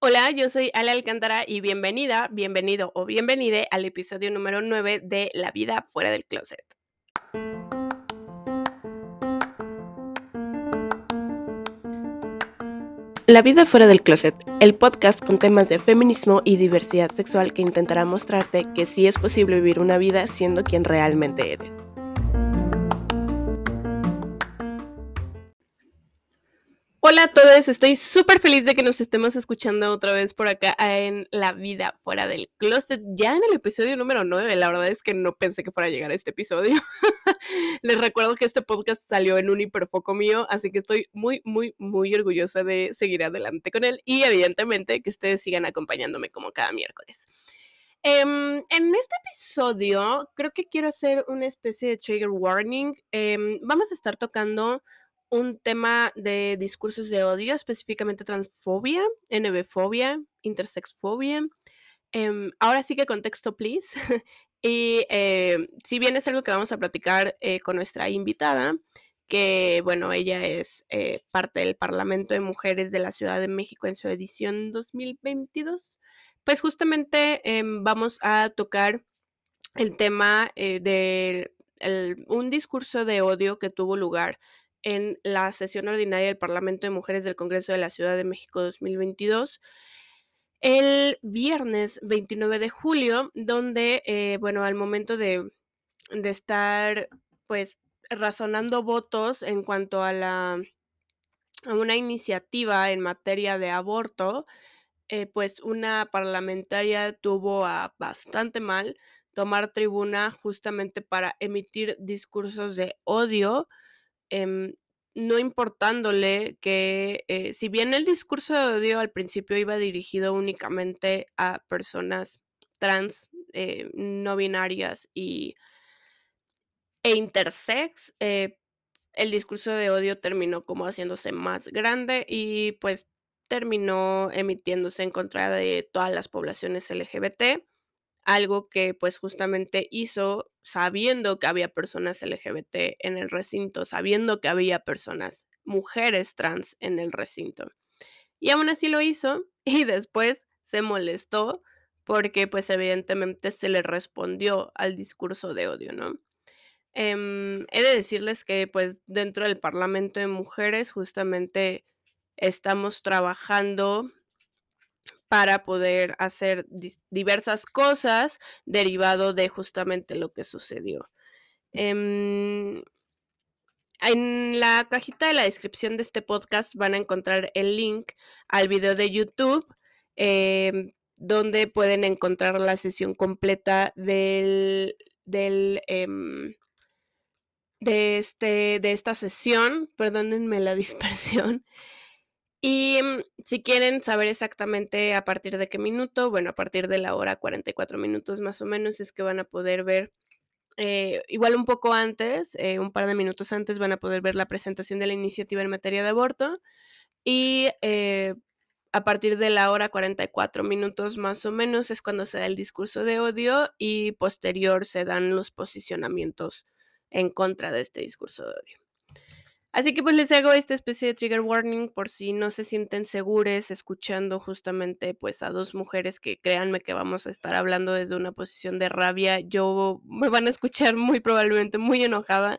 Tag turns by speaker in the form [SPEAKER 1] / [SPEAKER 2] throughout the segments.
[SPEAKER 1] Hola, yo soy Ale Alcántara y bienvenida, bienvenido o bienvenide al episodio número 9 de La vida fuera del closet. La vida fuera del closet, el podcast con temas de feminismo y diversidad sexual que intentará mostrarte que sí es posible vivir una vida siendo quien realmente eres. Hola a todos, estoy súper feliz de que nos estemos escuchando otra vez por acá en La vida fuera del closet, ya en el episodio número 9. La verdad es que no pensé que fuera a llegar a este episodio. Les recuerdo que este podcast salió en un hiperfoco mío, así que estoy muy, muy, muy orgullosa de seguir adelante con él y evidentemente que ustedes sigan acompañándome como cada miércoles. Em, en este episodio creo que quiero hacer una especie de trigger warning. Em, vamos a estar tocando un tema de discursos de odio, específicamente transfobia, NBfobia, intersexfobia. Em, ahora sí que contexto, please. y eh, si bien es algo que vamos a platicar eh, con nuestra invitada, que bueno, ella es eh, parte del Parlamento de Mujeres de la Ciudad de México en su edición 2022, pues justamente em, vamos a tocar el tema de un discurso de odio que tuvo lugar en la sesión ordinaria del Parlamento de Mujeres del Congreso de la Ciudad de México 2022 el viernes 29 de julio, donde, eh, bueno, al momento de, de, estar, pues, razonando votos en cuanto a la a una iniciativa en materia de aborto, eh, pues una parlamentaria tuvo a bastante mal tomar tribuna justamente para emitir discursos de odio Em, no importándole que, eh, si bien el discurso de odio al principio iba dirigido únicamente a personas trans, eh, no binarias y, e intersex, eh, el discurso de odio terminó como haciéndose más grande y pues terminó emitiéndose en contra de todas las poblaciones LGBT algo que pues justamente hizo sabiendo que había personas LGBT en el recinto, sabiendo que había personas, mujeres trans en el recinto. Y aún así lo hizo y después se molestó porque pues evidentemente se le respondió al discurso de odio, ¿no? Em, he de decirles que pues dentro del Parlamento de Mujeres justamente estamos trabajando para poder hacer diversas cosas derivado de justamente lo que sucedió. Em, en la cajita de la descripción de este podcast van a encontrar el link al video de YouTube em, donde pueden encontrar la sesión completa del, em, de, este, de esta sesión, perdónenme la dispersión, y mm, si quieren saber exactamente a partir de qué minuto, bueno, a partir de la hora 44 minutos más o menos es que van a poder ver, eh, igual un poco antes, eh, un par de minutos antes van a poder ver la presentación de la iniciativa en materia de aborto y eh, a partir de la hora 44 minutos más o menos es cuando se da el discurso de odio y posterior se dan los posicionamientos en contra de este discurso de odio. Así que pues les hago esta especie de trigger warning por si no se sienten seguros escuchando justamente pues a dos mujeres que créanme que vamos a estar hablando desde una posición de rabia. Yo me van a escuchar muy probablemente muy enojada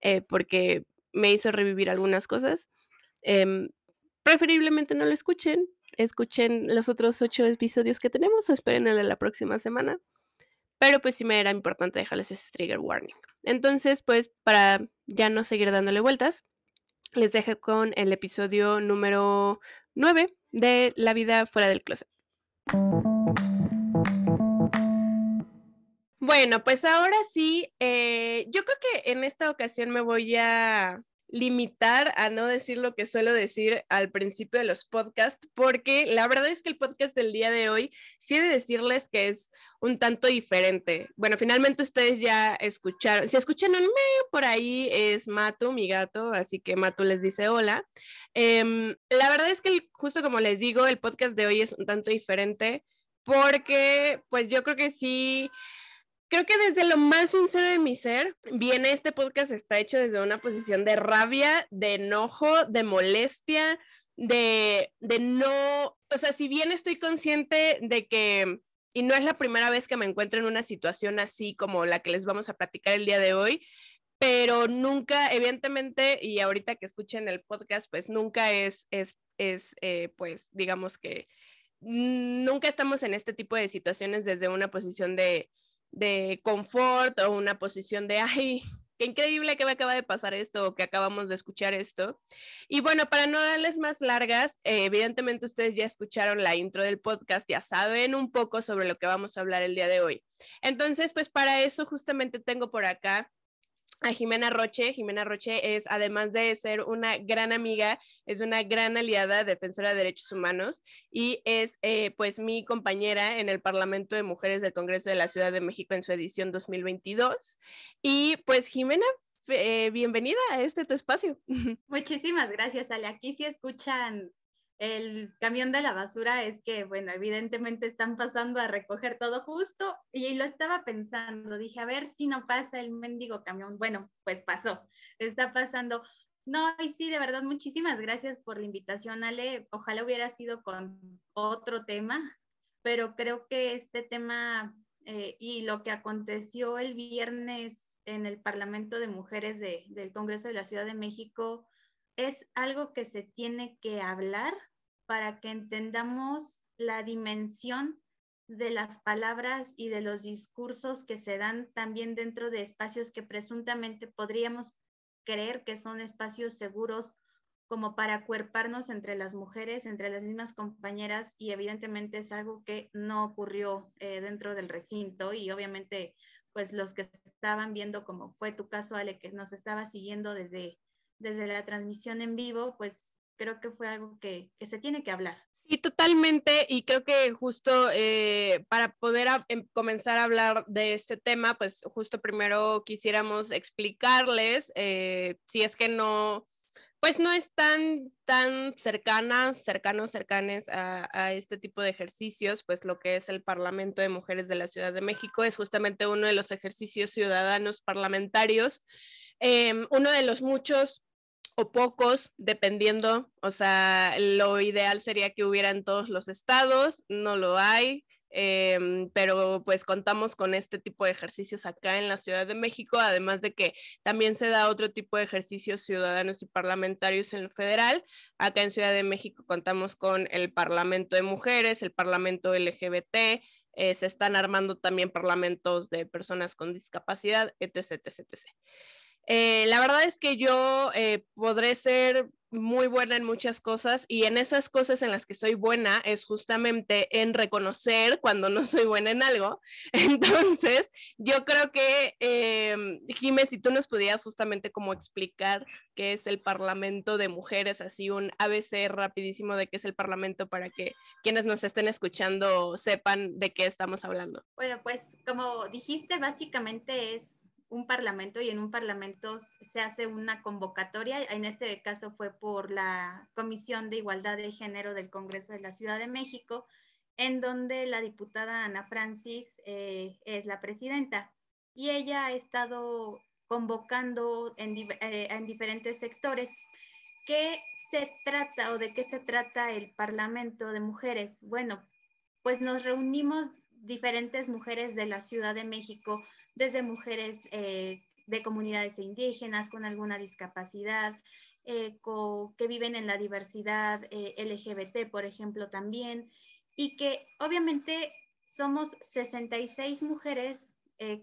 [SPEAKER 1] eh, porque me hizo revivir algunas cosas. Em, preferiblemente no lo escuchen, escuchen los otros ocho episodios que tenemos o esperen a la próxima semana. Pero pues sí me era importante dejarles ese trigger warning. Entonces, pues para ya no seguir dándole vueltas, les dejo con el episodio número 9 de La vida fuera del closet. Bueno, pues ahora sí, eh, yo creo que en esta ocasión me voy a limitar a no decir lo que suelo decir al principio de los podcasts, porque la verdad es que el podcast del día de hoy sí he de decirles que es un tanto diferente. Bueno, finalmente ustedes ya escucharon, si escuchan un medio por ahí es Matu, mi gato, así que Matu les dice hola. Em, la verdad es que justo como les digo, el podcast de hoy es un tanto diferente porque pues yo creo que sí creo que desde lo más sincero de mi ser, viene este podcast está hecho desde una posición de rabia, de enojo, de molestia, de, de no, o sea, si bien estoy consciente de que, y no es la primera vez que me encuentro en una situación así como la que les vamos a platicar el día de hoy, pero nunca, evidentemente, y ahorita que escuchen el podcast, pues nunca es, es, es eh, pues, digamos que nunca estamos en este tipo de situaciones desde una posición de, de confort o una posición de, ay, qué increíble que me acaba de pasar esto o que acabamos de escuchar esto. Y bueno, para no darles más largas, eh, evidentemente ustedes ya escucharon la intro del podcast, ya saben un poco sobre lo que vamos a hablar el día de hoy. Entonces, pues para eso justamente tengo por acá a Jimena Roche. Jimena Roche es, además de ser una gran amiga, es una gran aliada, defensora de derechos humanos y es eh, pues mi compañera en el Parlamento de Mujeres del Congreso de la Ciudad de México en su edición 2022. Y pues Jimena, eh, bienvenida a este tu espacio.
[SPEAKER 2] Muchísimas gracias, Ale. Aquí sí escuchan el camión de la basura es que, bueno, evidentemente están pasando a recoger todo justo y lo estaba pensando, dije, a ver si no pasa el mendigo camión. Bueno, pues pasó, está pasando. No, y sí, de verdad, muchísimas gracias por la invitación, Ale. Ojalá hubiera sido con otro tema, pero creo que este tema eh, y lo que aconteció el viernes en el Parlamento de Mujeres del Congreso de la Ciudad de México es algo que se tiene que hablar para que entendamos la dimensión de las palabras y de los discursos que se dan también dentro de espacios que presuntamente podríamos creer que son espacios seguros como para cuerparnos entre las mujeres, entre las mismas compañeras y evidentemente es algo que no ocurrió eh, dentro del recinto y obviamente pues los que estaban viendo como fue tu caso Ale que nos estaba siguiendo desde desde la transmisión en vivo pues creo que fue algo que, se tiene que hablar.
[SPEAKER 1] Sí, totalmente. Y creo que justo eh, para poder em, comenzar a hablar de este tema, pues justo primero quisiéramos explicarles, eh, si es que no, pues no están tan cercanas, cercanos, cercanes a, este tipo de ejercicios, pues lo que es el Parlamento de Mujeres de la Ciudad de México es justamente uno de los ejercicios ciudadanos parlamentarios, em, uno de los muchos o pocos, dependiendo, o sea, lo ideal sería que hubiera en todos los estados, no lo hay, em, pero pues contamos con este tipo de ejercicios acá en la Ciudad de México, además de que también se da otro tipo de ejercicios ciudadanos y parlamentarios en lo federal. Acá en Ciudad de México contamos con el Parlamento de Mujeres, el Parlamento LGBT, eh, se están armando también parlamentos de personas con discapacidad, etc. etc, etc. Eh, la verdad es que yo eh, podré ser muy buena en muchas cosas y en esas cosas en las que soy buena es justamente en reconocer cuando no soy buena en algo. Entonces, yo creo que, eh, si tú nos pudieras justamente como explicar qué es el Parlamento de Mujeres, así un ABC rapidísimo de qué es el Parlamento para que quienes nos estén escuchando sepan de qué estamos hablando.
[SPEAKER 2] Bueno, pues como dijiste, básicamente es un parlamento y en un parlamento se hace una convocatoria, en este caso fue por la Comisión de Igualdad de Género del Congreso de la Ciudad de México, en donde la diputada Ana Francis eh, es la presidenta y ella ha estado convocando en, eh, en diferentes sectores. ¿Qué se trata o de qué se trata el Parlamento de Mujeres? Bueno, pues nos reunimos diferentes mujeres de la Ciudad de México, desde mujeres eh, de comunidades indígenas con alguna discapacidad, eh, que viven en la diversidad eh, LGBT, por ejemplo, también, y que obviamente somos 66 mujeres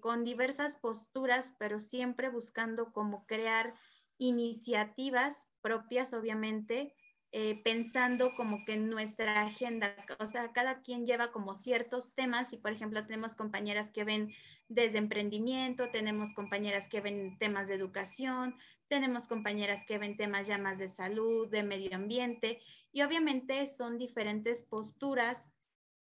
[SPEAKER 2] con diversas posturas, pero siempre buscando cómo crear iniciativas propias, obviamente, eh, pensando como que nuestra agenda, o sea, cada quien lleva como ciertos temas y, por ejemplo, tenemos compañeras que ven desde emprendimiento, tenemos compañeras que ven temas de educación, tenemos compañeras que ven temas ya más de salud, de medio ambiente y obviamente son diferentes posturas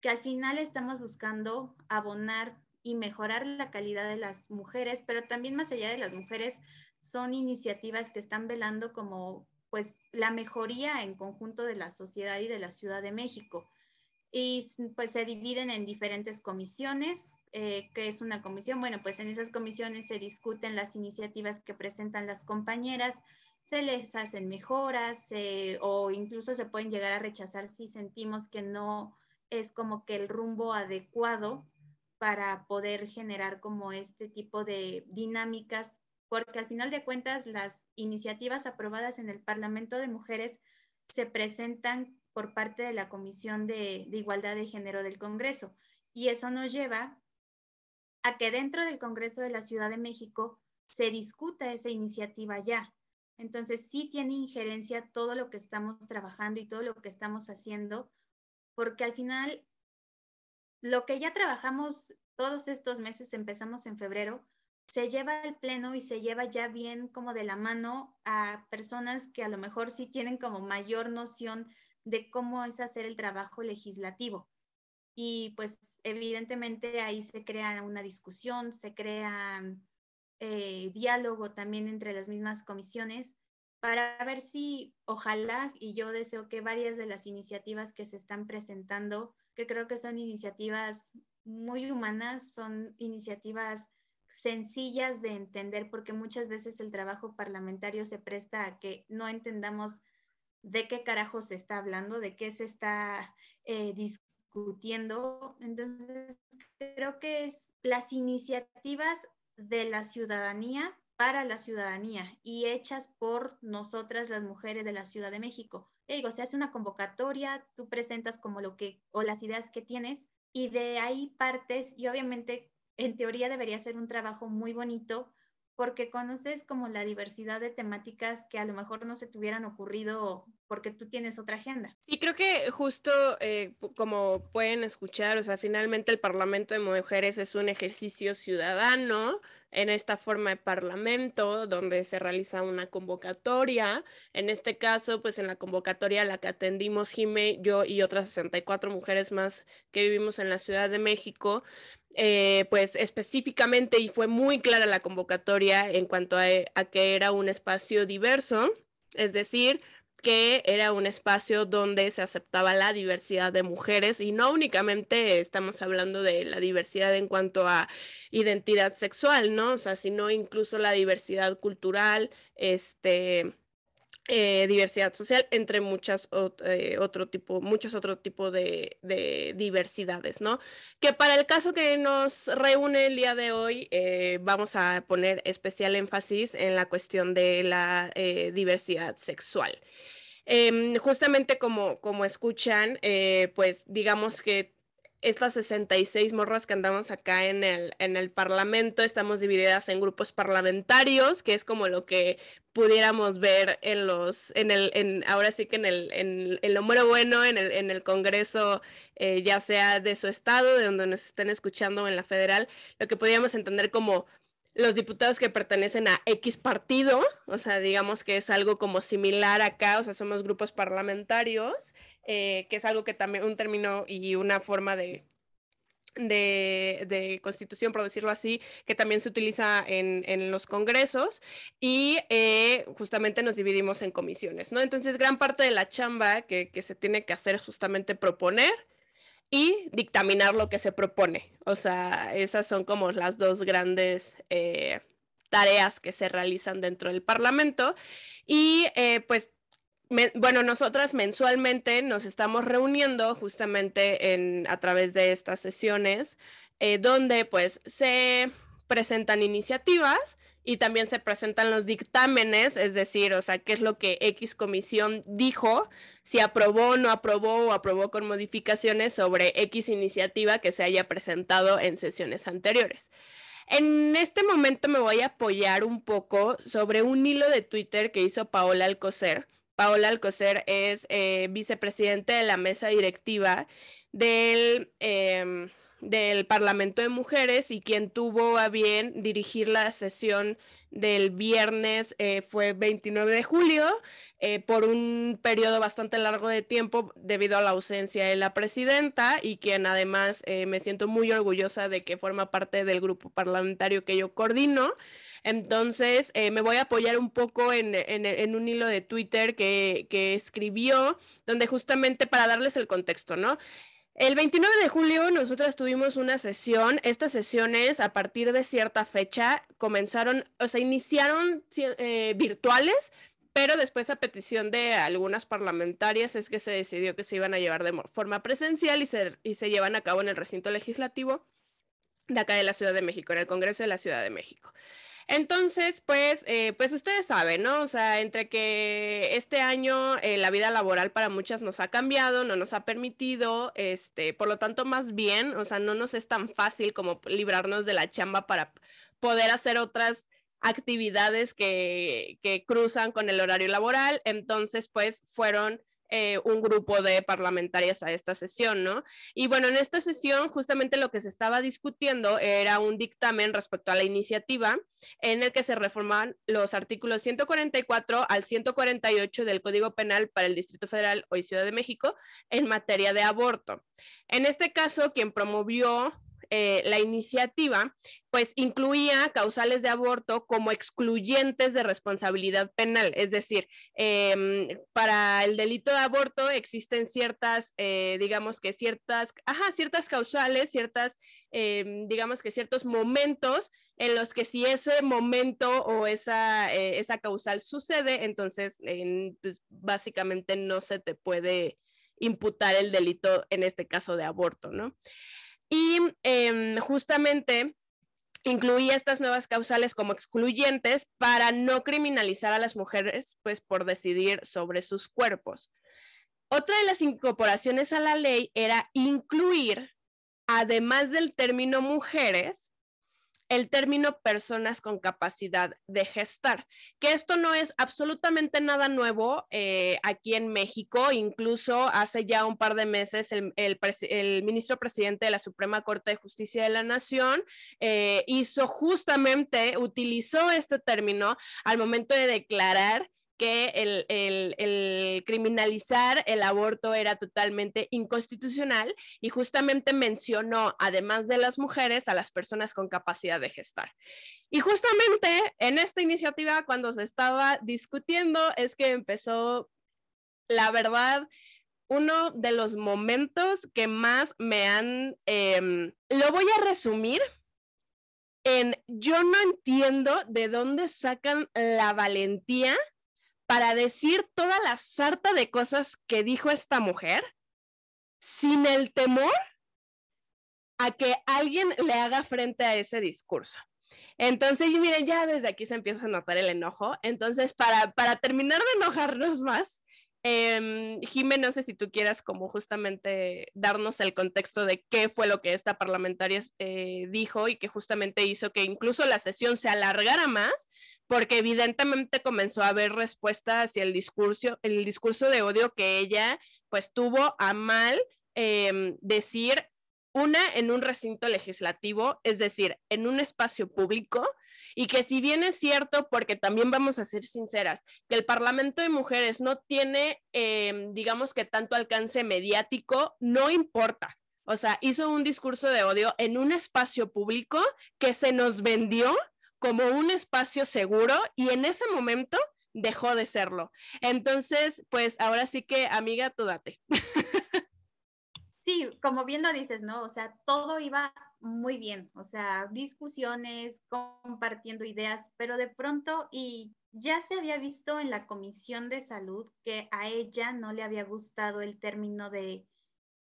[SPEAKER 2] que al final estamos buscando abonar y mejorar la calidad de las mujeres, pero también más allá de las mujeres son iniciativas que están velando como pues la mejoría en conjunto de la sociedad y de la Ciudad de México. Y pues se dividen en diferentes comisiones, eh, que es una comisión, bueno, pues en esas comisiones se discuten las iniciativas que presentan las compañeras, se les hacen mejoras o incluso se pueden llegar a rechazar si sentimos que no es como que el rumbo adecuado para poder generar como este tipo de dinámicas, porque al final de cuentas las iniciativas aprobadas en el Parlamento de Mujeres se presentan por parte de la Comisión de, de Igualdad de Género del Congreso. Y eso nos lleva a que dentro del Congreso de la Ciudad de México se discuta esa iniciativa ya. Entonces, sí tiene injerencia todo lo que estamos trabajando y todo lo que estamos haciendo, porque al final, lo que ya trabajamos todos estos meses, empezamos en febrero, se lleva al pleno y se lleva ya bien como de la mano a personas que a lo mejor sí tienen como mayor noción de cómo es hacer el trabajo legislativo. Y pues evidentemente ahí se crea una discusión, se crea eh, diálogo también entre las mismas comisiones para ver si, ojalá, y yo deseo que varias de las iniciativas que se están presentando, que creo que son iniciativas muy humanas, son iniciativas sencillas de entender, porque muchas veces el trabajo parlamentario se presta a que no entendamos de qué carajo se está hablando, de qué se está eh, discutiendo. Entonces, creo que es las iniciativas de la ciudadanía para la ciudadanía y hechas por nosotras las mujeres de la Ciudad de México. digo, se hace una convocatoria, tú presentas como lo que o las ideas que tienes y de ahí partes y obviamente en teoría debería ser un trabajo muy bonito porque conoces como la diversidad de temáticas que a lo mejor no se te hubieran ocurrido porque tú tienes otra agenda.
[SPEAKER 1] Sí, creo que justo eh, como pueden escuchar, o sea, finalmente el Parlamento de Mujeres es un ejercicio ciudadano en esta forma de parlamento donde se realiza una convocatoria. En este caso, pues en la convocatoria a la que atendimos Jime, yo y otras 64 mujeres más que vivimos en la Ciudad de México, eh, pues específicamente y fue muy clara la convocatoria en cuanto a que era un espacio diverso, es decir, que era un espacio donde se aceptaba la diversidad de mujeres y no únicamente estamos hablando de la diversidad en cuanto a identidad sexual, ¿no? O sea, sino incluso la diversidad cultural, este, eh, diversidad social, entre muchas eh, otro tipo, muchos otros tipos de, diversidades, ¿no? Que para el caso que nos reúne el día de hoy, eh, vamos a poner especial énfasis en la cuestión de la diversidad sexual. Em, justamente como, como escuchan, pues digamos que estas 66 morras que andamos acá en el, en el Parlamento, estamos divididas en grupos parlamentarios, que es como lo que pudiéramos ver en los, en el, en, ahora sí que en el, en, el número bueno, en el, en el Congreso, eh, ya sea de su estado, de donde nos estén escuchando en la federal, lo que podríamos entender como los diputados que pertenecen a X partido, o sea, digamos que es algo como similar acá, o sea, somos grupos parlamentarios, eh, que es algo que también, un término y una forma de, de, constitución, por decirlo así, que también se utiliza en, los congresos y eh, justamente nos dividimos en comisiones, ¿no? Entonces, gran parte de la chamba que, que se tiene que hacer es justamente proponer, y dictaminar lo que se propone. O sea, esas son como las dos grandes eh, tareas que se realizan dentro del Parlamento. Y pues, bueno, nosotras mensualmente nos estamos reuniendo justamente en, a través de estas sesiones, eh, donde pues se presentan iniciativas y también se presentan los dictámenes, es decir, o sea, qué es lo que X comisión dijo, si aprobó no aprobó o aprobó con modificaciones sobre X iniciativa que se haya presentado en sesiones anteriores. En este momento me voy a apoyar un poco sobre un hilo de Twitter que hizo Paola Alcocer. Paola Alcocer es eh, vicepresidente de la mesa directiva del... Em, del Parlamento de Mujeres y quien tuvo a bien dirigir la sesión del viernes eh, fue 29 de julio eh, por un periodo bastante largo de tiempo debido a la ausencia de la presidenta y quien además eh, me siento muy orgullosa de que forma parte del grupo parlamentario que yo coordino. Entonces, me voy a apoyar un poco en, en, un hilo de Twitter que, que escribió, donde justamente para darles el contexto, ¿no? El 29 de julio nosotros tuvimos una sesión. Estas sesiones a partir de cierta fecha comenzaron, o sea, iniciaron eh, virtuales, pero después a petición de algunas parlamentarias es que se decidió que se iban a llevar de forma presencial y se, y se llevan a cabo en el recinto legislativo de acá de la Ciudad de México, en el Congreso de la Ciudad de México. Entonces, pues, eh, pues ustedes saben, ¿no? O sea, entre que este año eh, la vida laboral para muchas nos ha cambiado, no nos ha permitido, este, por lo tanto, más bien, o sea, no nos es tan fácil como librarnos de la chamba para poder hacer otras actividades que, que cruzan con el horario laboral. Entonces, pues, fueron eh, un grupo de parlamentarias a esta sesión, ¿no? Y bueno, en esta sesión justamente lo que se estaba discutiendo era un dictamen respecto a la iniciativa en el que se reforman los artículos 144 al 148 del Código Penal para el Distrito Federal o Ciudad de México en materia de aborto. En este caso, quien promovió eh, la iniciativa, pues incluía causales de aborto como excluyentes de responsabilidad penal. Es decir, em, para el delito de aborto existen ciertas, eh, digamos que ciertas, ajá, ciertas causales, ciertas, em, digamos que ciertos momentos en los que si ese momento o esa, eh, esa causal sucede, entonces pues, básicamente no se te puede imputar el delito, en este caso de aborto, ¿no? Y em, justamente incluía estas nuevas causales como excluyentes para no criminalizar a las mujeres, pues por decidir sobre sus cuerpos. Otra de las incorporaciones a la ley era incluir, además del término mujeres, el término personas con capacidad de gestar, que esto no es absolutamente nada nuevo eh, aquí en México, incluso hace ya un par de meses el, ministro presidente de la Suprema Corte de Justicia de la Nación eh, hizo justamente, utilizó este término al momento de declarar que el, criminalizar el aborto era totalmente inconstitucional y justamente mencionó, además de las mujeres, a las personas con capacidad de gestar. Y justamente en esta iniciativa, cuando se estaba discutiendo, es que empezó, la verdad, uno de los momentos que más me han, em, lo voy a resumir en, yo no entiendo de dónde sacan la valentía para decir toda la sarta de cosas que dijo esta mujer sin el temor a que alguien le haga frente a ese discurso. Entonces, miren, ya desde aquí se empieza a notar el enojo. Entonces, para, para terminar de enojarnos más, eh, Jimé, no sé si tú quieras como justamente darnos el contexto de qué fue lo que esta parlamentaria eh, dijo y que justamente hizo que incluso la sesión se alargara más, porque evidentemente comenzó a haber respuesta hacia el discurso, el discurso de odio que ella pues tuvo a mal em, decir una en un recinto legislativo, es decir, en un espacio público, y que si bien es cierto, porque también vamos a ser sinceras, que el Parlamento de Mujeres no tiene, em, digamos que tanto alcance mediático, no importa. O sea, hizo un discurso de odio en un espacio público que se nos vendió como un espacio seguro y en ese momento dejó de serlo. Entonces, pues ahora sí que, amiga, tú date.
[SPEAKER 2] Sí, como bien lo dices, ¿no? O sea, todo iba muy bien, o sea, discusiones, compartiendo ideas, pero de pronto, y ya se había visto en la Comisión de Salud que a ella no le había gustado el término de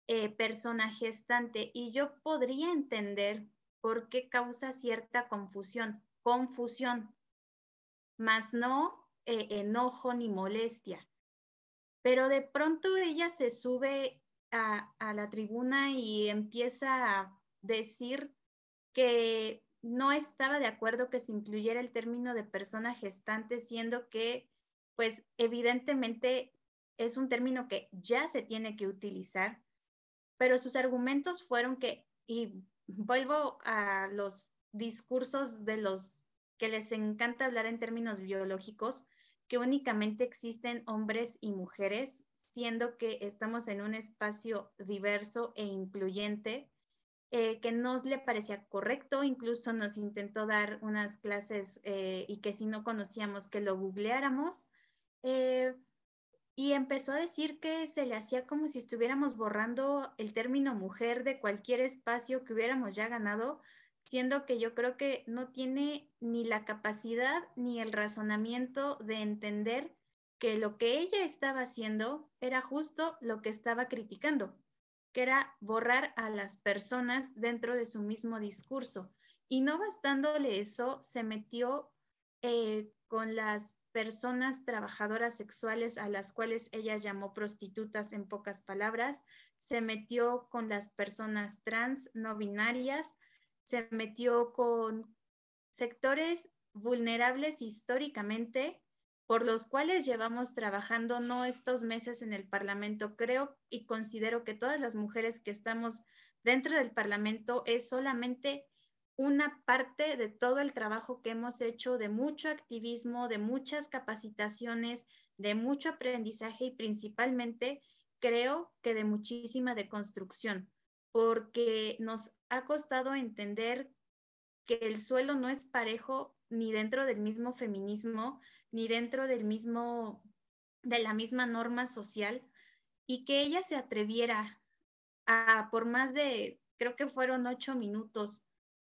[SPEAKER 2] eh, persona gestante, y yo podría entender por qué causa cierta confusión, confusión, más no eh, enojo ni molestia. Pero de pronto ella se sube a, la tribuna y empieza a decir que no estaba de acuerdo que se incluyera el término de persona gestante, siendo que, pues, evidentemente es un término que ya se tiene que utilizar, pero sus argumentos fueron que, y vuelvo a los discursos de los que les encanta hablar en términos biológicos, que únicamente existen hombres y mujeres siendo que estamos en un espacio diverso e incluyente, eh, que nos le parecía correcto, incluso nos intentó dar unas clases eh, y que si no conocíamos que lo googleáramos. Eh, y empezó a decir que se le hacía como si estuviéramos borrando el término mujer de cualquier espacio que hubiéramos ya ganado, siendo que yo creo que no tiene ni la capacidad ni el razonamiento de entender que lo que ella estaba haciendo era justo lo que estaba criticando, que era borrar a las personas dentro de su mismo discurso. Y no bastándole eso, se metió eh, con las personas trabajadoras sexuales a las cuales ella llamó prostitutas en pocas palabras, se metió con las personas trans, no binarias, se metió con sectores vulnerables históricamente por los cuales llevamos trabajando no estos meses en el Parlamento. Creo y considero que todas las mujeres que estamos dentro del Parlamento es solamente una parte de todo el trabajo que hemos hecho, de mucho activismo, de muchas capacitaciones, de mucho aprendizaje y principalmente creo que de muchísima deconstrucción, porque nos ha costado entender que el suelo no es parejo ni dentro del mismo feminismo, ni dentro del mismo, de la misma norma social, y que ella se atreviera a, por más de, creo que fueron ocho minutos,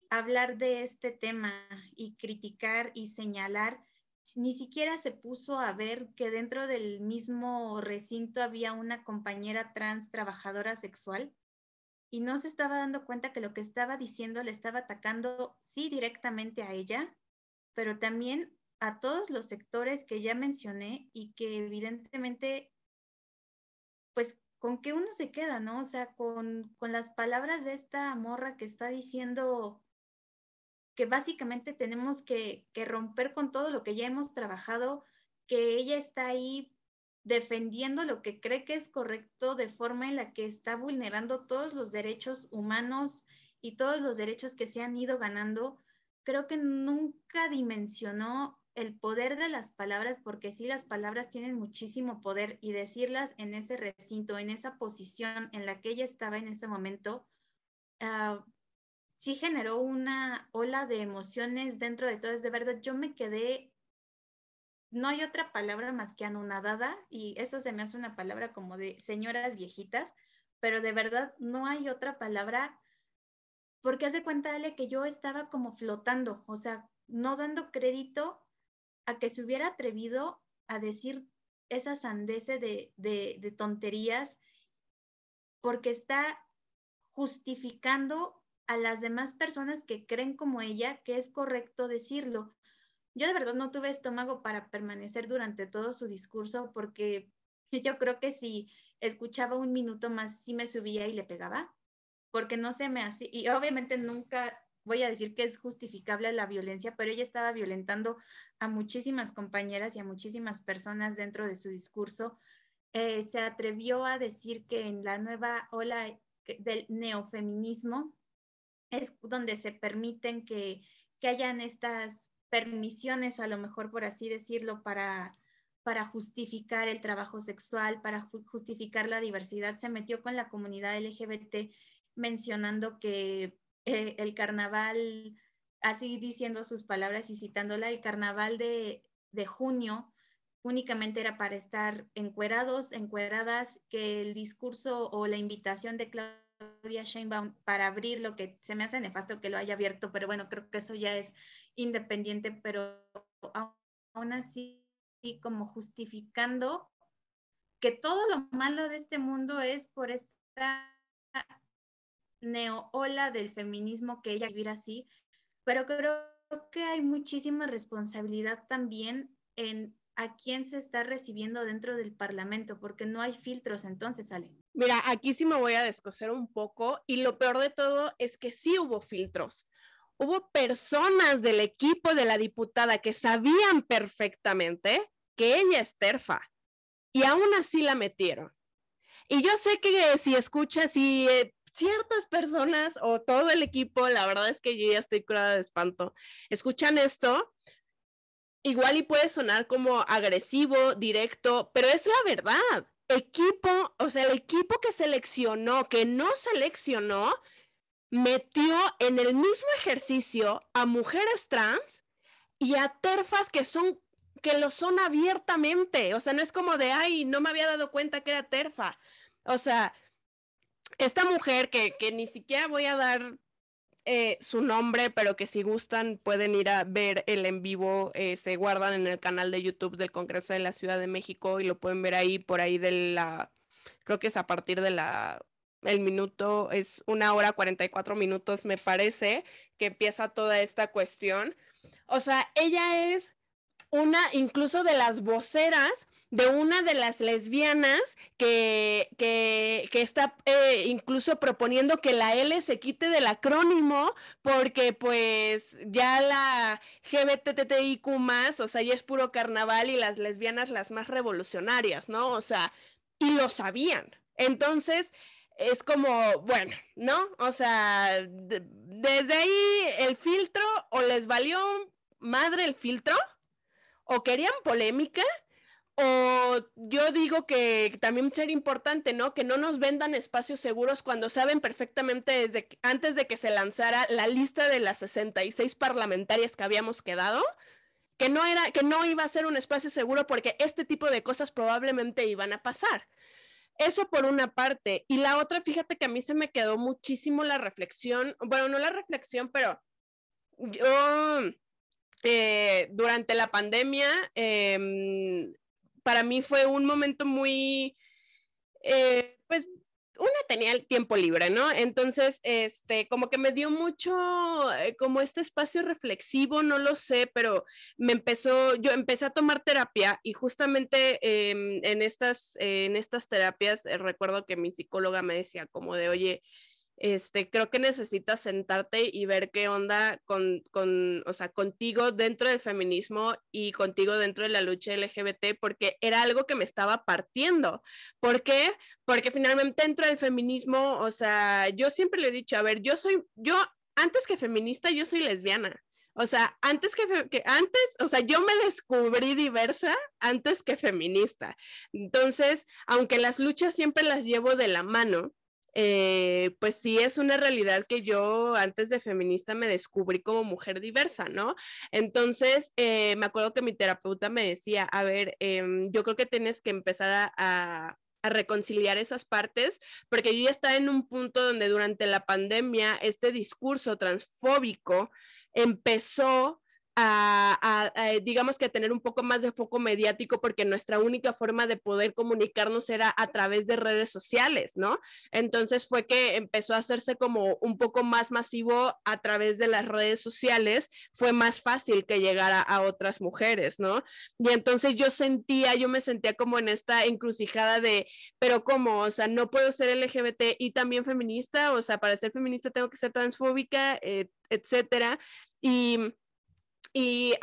[SPEAKER 2] hablar de este tema y criticar y señalar, ni siquiera se puso a ver que dentro del mismo recinto había una compañera trans trabajadora sexual y no se estaba dando cuenta que lo que estaba diciendo le estaba atacando, sí, directamente a ella, pero también a todos los sectores que ya mencioné y que evidentemente, pues, ¿con qué uno se queda, no? O sea, con, con las palabras de esta morra que está diciendo que básicamente tenemos que, romper con todo lo que ya hemos trabajado, que ella está ahí defendiendo lo que cree que es correcto de forma en la que está vulnerando todos los derechos humanos y todos los derechos que se han ido ganando, creo que nunca dimensionó el poder de las palabras, porque sí, las palabras tienen muchísimo poder y decirlas en ese recinto, en esa posición en la que ella estaba en ese momento, uh, sí generó una ola de emociones dentro de todo. Es de verdad, yo me quedé, no hay otra palabra más que anonadada, y eso se me hace una palabra como de señoras viejitas, pero de verdad no hay otra palabra, porque hace cuenta, Ale, que yo estaba como flotando, o sea, no dando crédito a que se hubiera atrevido a decir esa sandece de, de, de tonterías, porque está justificando a las demás personas que creen como ella que es correcto decirlo. Yo de verdad no tuve estómago para permanecer durante todo su discurso porque yo creo que si escuchaba un minuto más sí me subía y le pegaba, porque no se me hace, y obviamente nunca voy a decir que es justificable la violencia, pero ella estaba violentando a muchísimas compañeras y a muchísimas personas dentro de su discurso. Eh, se atrevió a decir que en la nueva ola del neofeminismo, es donde se permiten que, que hayan estas permisiones, a lo mejor por así decirlo, para, para justificar el trabajo sexual, para justificar la diversidad. Se metió con la comunidad LGBT mencionando que eh, el carnaval, así diciendo sus palabras y citándola, el carnaval de, de junio únicamente era para estar encuerados, encueradas, que el discurso o la invitación de Claudia Sheinbaum para abrir lo que se me hace nefasto que lo haya abierto, pero bueno, creo que eso ya es independiente, pero aún así como justificando que todo lo malo de este mundo es por esta neoola del feminismo que ella vivir así, pero creo que hay muchísima responsabilidad también en a quién se está recibiendo dentro del Parlamento, porque no hay filtros entonces, Ale.
[SPEAKER 1] Mira, aquí sí me voy a descoser un poco y lo peor de todo es que sí hubo filtros. Hubo personas del equipo de la diputada que sabían perfectamente que ella es terfa y aún así la metieron. Y yo sé que si escuchas y eh, ciertas personas o todo el equipo, la verdad es que yo ya estoy curada de espanto, escuchan esto, igual y puede sonar como agresivo, directo, pero es la verdad. Equipo, o sea, el equipo que seleccionó, que no seleccionó, metió en el mismo ejercicio a mujeres trans y a terfas que son que lo son abiertamente, o sea, no es como de, ay, no me había dado cuenta que era terfa. O sea, esta mujer que, que ni siquiera voy a dar eh, su nombre, pero que si gustan pueden ir a ver el en vivo, eh, se guardan en el canal de YouTube del Congreso de la Ciudad de México y lo pueden ver ahí por ahí de la, creo que es a partir de la, el minuto, es una hora 44 minutos me parece, que empieza toda esta cuestión. O sea, ella es una, incluso de las voceras de una de las lesbianas que, que, está eh, incluso proponiendo que la L se quite del acrónimo porque pues ya la GBTTIQ más, o sea, ya es puro carnaval y las lesbianas las más revolucionarias, ¿no? O sea, y lo sabían. Entonces, es como, bueno, ¿no? O sea, desde ahí el filtro o les valió madre el filtro o querían polémica, o yo digo que también sería importante, ¿no? Que no nos vendan espacios seguros cuando saben perfectamente desde antes de que se lanzara la lista de las 66 parlamentarias que habíamos quedado, que no era que no iba a ser un espacio seguro porque este tipo de cosas probablemente iban a pasar. Eso por una parte. Y la otra, fíjate que a mí se me quedó muchísimo la reflexión, bueno, no la reflexión, pero yo eh, durante la pandemia, em, para mí fue un momento muy, eh, pues, una tenía el tiempo libre, ¿no? Entonces, este, como que me dio mucho, eh, como este espacio reflexivo, no lo sé, pero me empezó, yo empecé a tomar terapia y justamente em, en, estas, en estas terapias recuerdo que mi psicóloga me decía como de, oye, este, creo que necesitas sentarte y ver qué onda con, con, o sea, contigo dentro del feminismo y contigo dentro de la lucha LGBT, porque era algo que me estaba partiendo. ¿Por qué? Porque finalmente dentro del feminismo, o sea, yo siempre le he dicho, a ver, yo soy, yo, antes que feminista, yo soy lesbiana. O sea, antes que, que, antes, o sea, yo me descubrí diversa antes que feminista. Entonces, aunque las luchas siempre las llevo de la mano, eh, pues sí es una realidad que yo antes de feminista me descubrí como mujer diversa, ¿no? Entonces, eh, me acuerdo que mi terapeuta me decía, a ver, em, yo creo que tienes que empezar a, a reconciliar esas partes, porque yo ya estaba en un punto donde durante la pandemia este discurso transfóbico empezó a, digamos que tener un poco más de foco mediático porque nuestra única forma de poder comunicarnos era a través de redes sociales, ¿no? Entonces fue que empezó a hacerse como un poco más masivo a través de las redes sociales, fue más fácil que llegara a otras mujeres, ¿no? Y entonces yo sentía, yo me sentía como en esta encrucijada de, pero ¿cómo? O sea, no puedo ser LGBT y también feminista, o sea, para ser feminista tengo que ser transfóbica, eh, etcétera. Y y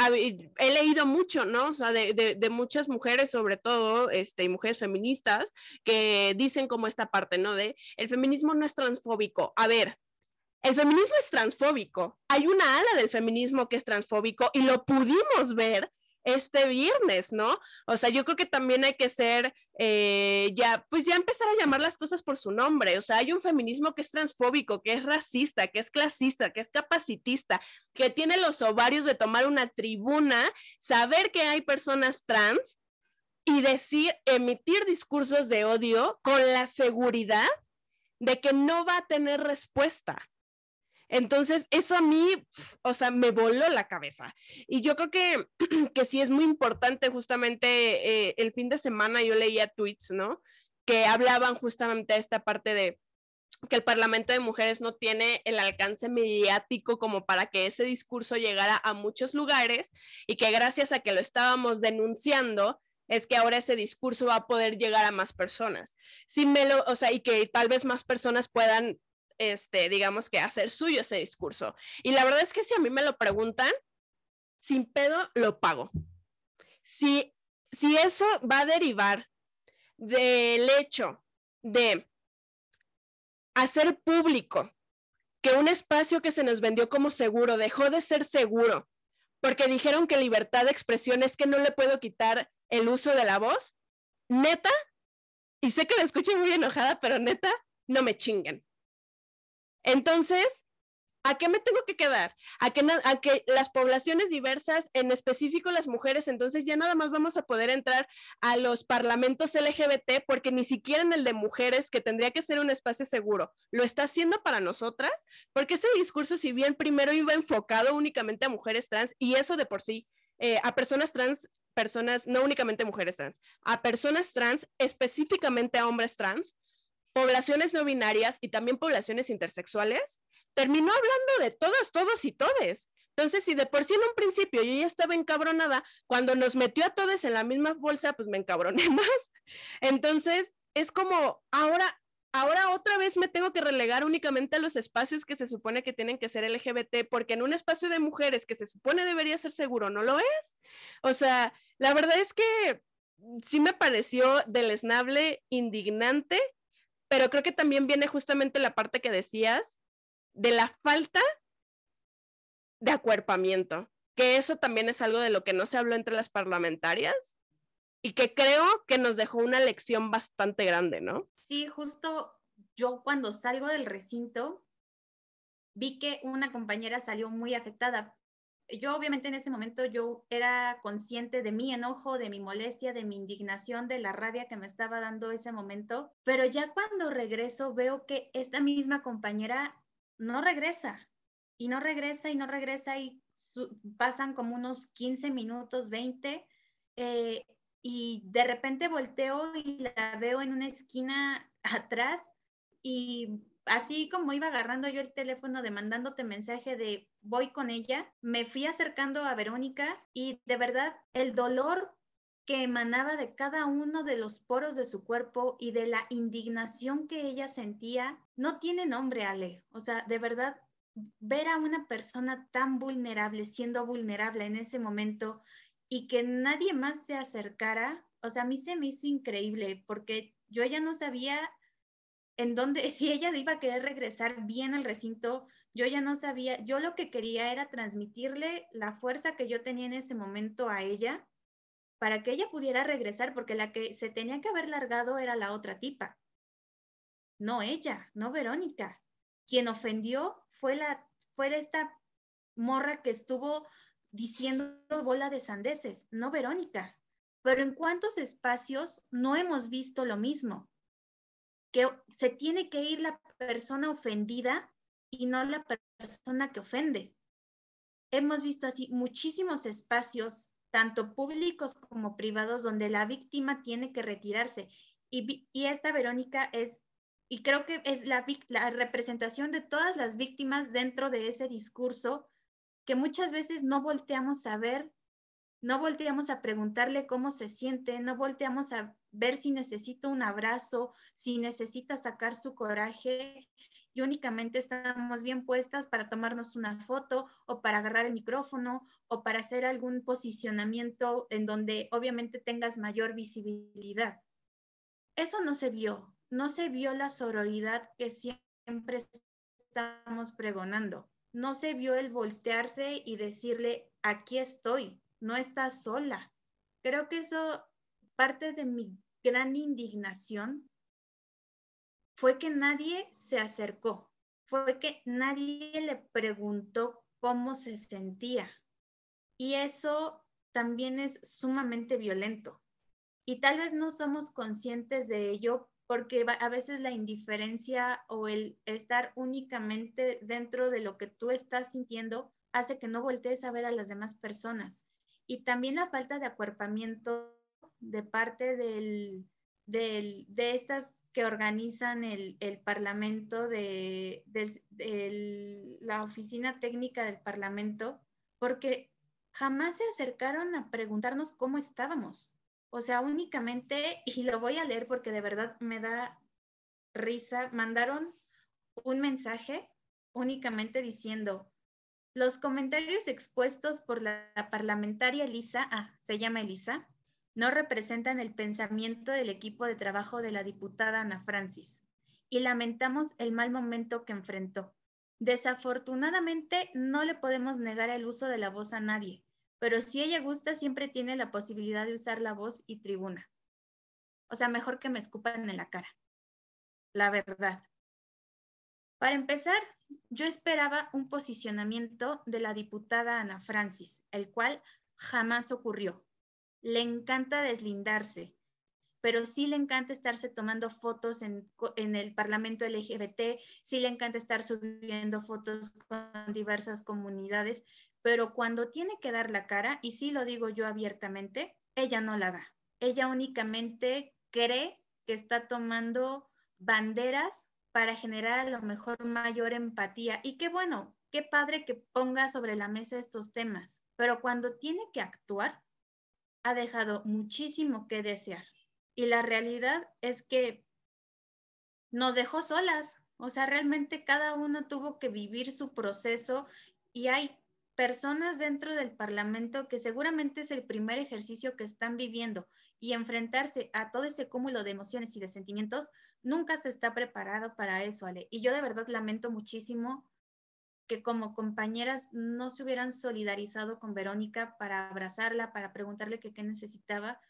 [SPEAKER 1] he leído mucho, ¿no? O sea, de, de, muchas mujeres, sobre todo, este, y mujeres feministas, que dicen como esta parte, ¿no? De el feminismo no es transfóbico. A ver, el feminismo es transfóbico. Hay una ala del feminismo que es transfóbico y lo pudimos ver este viernes, ¿no? O sea, yo creo que también hay que ser, eh, ya, pues ya empezar a llamar las cosas por su nombre. O sea, hay un feminismo que es transfóbico, que es racista, que es clasista, que es capacitista, que tiene los ovarios de tomar una tribuna, saber que hay personas trans y decir, emitir discursos de odio con la seguridad de que no va a tener respuesta. Entonces, eso a mí, o sea, me voló la cabeza. Y yo creo que, que sí es muy importante justamente eh, el fin de semana yo leía tweets, ¿no? Que hablaban justamente de esta parte de que el Parlamento de Mujeres no tiene el alcance mediático como para que ese discurso llegara a muchos lugares y que gracias a que lo estábamos denunciando, es que ahora ese discurso va a poder llegar a más personas. Si me lo, o sea, y que tal vez más personas puedan este, digamos que hacer suyo ese discurso. Y la verdad es que si a mí me lo preguntan, sin pedo lo pago. Si, si eso va a derivar del hecho de hacer público que un espacio que se nos vendió como seguro dejó de ser seguro porque dijeron que libertad de expresión es que no le puedo quitar el uso de la voz, neta, y sé que me escuché muy enojada, pero neta, no me chinguen. Entonces, ¿A qué me tengo que quedar? ¿A que, a que las poblaciones diversas, en específico las mujeres, entonces ya nada más vamos a poder entrar a los parlamentos LGBT porque ni siquiera en el de mujeres, que tendría que ser un espacio seguro, lo está haciendo para nosotras, porque ese discurso, si bien primero iba enfocado únicamente a mujeres trans, y eso de por sí, eh, a personas trans, personas, no únicamente mujeres trans, a personas trans, específicamente a hombres trans, poblaciones no binarias y también poblaciones intersexuales, terminó hablando de todos, todos y todes. Entonces, si de por sí en un principio yo ya estaba encabronada, cuando nos metió a todos en la misma bolsa, pues me encabroné más. Entonces, es como, ahora, ahora otra vez me tengo que relegar únicamente a los espacios que se supone que tienen que ser LGBT, porque en un espacio de mujeres que se supone debería ser seguro, no lo es. O sea, la verdad es que sí me pareció deleznable, indignante, pero creo que también viene justamente la parte que decías de la falta de acuerpamiento, que eso también es algo de lo que no se habló entre las parlamentarias y que creo que nos dejó una lección bastante grande, ¿no?
[SPEAKER 2] Sí, justo yo cuando salgo del recinto vi que una compañera salió muy afectada. Yo obviamente en ese momento yo era consciente de mi enojo, de mi molestia, de mi indignación, de la rabia que me estaba dando ese momento, pero ya cuando regreso veo que esta misma compañera no regresa y no regresa y no regresa y pasan como unos 15 minutos, 20, eh, y de repente volteo y la veo en una esquina atrás y así como iba agarrando yo el teléfono demandándote mensaje de voy con ella, me fui acercando a Verónica y de verdad el dolor que emanaba de cada uno de los poros de su cuerpo y de la indignación que ella sentía, no tiene nombre, Ale. O sea, de verdad, ver a una persona tan vulnerable, siendo vulnerable en ese momento y que nadie más se acercara, o sea, a mí se me hizo increíble porque yo ya no sabía en dónde, si ella iba a querer regresar bien al recinto, yo ya no sabía, yo lo que quería era transmitirle la fuerza que yo tenía en ese momento a ella para que ella pudiera regresar, porque la que se tenía que haber largado era la otra tipa, no ella, no Verónica. Quien ofendió fue, la, fue esta morra que estuvo diciendo bola de sandeces, no Verónica. Pero en cuántos espacios no hemos visto lo mismo, se tiene que ir la persona ofendida y no la persona que ofende. Hemos visto así muchísimos espacios tanto públicos como privados, donde la víctima tiene que retirarse. Y, esta Verónica es, y creo que es la, la representación de todas las víctimas dentro de ese discurso que muchas veces no volteamos a ver, no volteamos a preguntarle cómo se siente, no volteamos a ver si necesita un abrazo, si necesita sacar su coraje y únicamente estamos bien puestas para tomarnos una foto o para agarrar el micrófono o para hacer algún posicionamiento en donde obviamente tengas mayor visibilidad. Eso no se vio, no se vio la sororidad que siempre estamos pregonando, no se vio el voltearse y decirle, aquí estoy, no estás sola. Creo que eso parte de mi gran indignación fue que nadie se acercó, fue que nadie le preguntó cómo se sentía. Y eso también es sumamente violento. Y tal vez no somos conscientes de ello porque a veces la indiferencia o el estar únicamente dentro de lo que tú estás sintiendo hace que no voltees a ver a las demás personas. Y también la falta de acuerpamiento de parte del, de estas que organizan el, Parlamento, de, la oficina técnica del Parlamento, porque jamás se acercaron a preguntarnos cómo estábamos. O sea, únicamente, y lo voy a leer porque de verdad me da risa, mandaron un mensaje únicamente diciendo, los comentarios expuestos por la parlamentaria Elisa, ah, se llama Elisa, no representan el pensamiento del equipo de trabajo de la diputada Ana Francis y lamentamos el mal momento que enfrentó. Desafortunadamente, no le podemos negar el uso de la voz a nadie, pero si ella gusta, siempre tiene la posibilidad de usar la voz y tribuna. O sea, mejor que me escupan en la cara. La verdad. Para empezar, yo esperaba un posicionamiento de la diputada Ana Francis, el cual jamás ocurrió. Le encanta deslindarse, pero sí le encanta estarse tomando fotos en, el Parlamento LGBT, sí le encanta estar subiendo fotos con diversas comunidades, pero cuando tiene que dar la cara, y sí lo digo yo abiertamente, ella no la da. Ella únicamente cree que está tomando banderas para generar a lo mejor mayor empatía. Y qué bueno, qué padre que ponga sobre la mesa estos temas, pero cuando tiene que actuar, ha dejado muchísimo que desear. Y la realidad es que nos dejó solas, o sea, realmente cada uno tuvo que vivir su proceso y hay personas dentro del Parlamento que seguramente es el primer ejercicio que están viviendo y enfrentarse a todo ese cúmulo de emociones y de sentimientos, nunca se está preparado para eso, Ale. Y yo de verdad lamento muchísimo que como compañeras no se hubieran solidarizado con Verónica para abrazarla, para preguntarle qué necesitaba,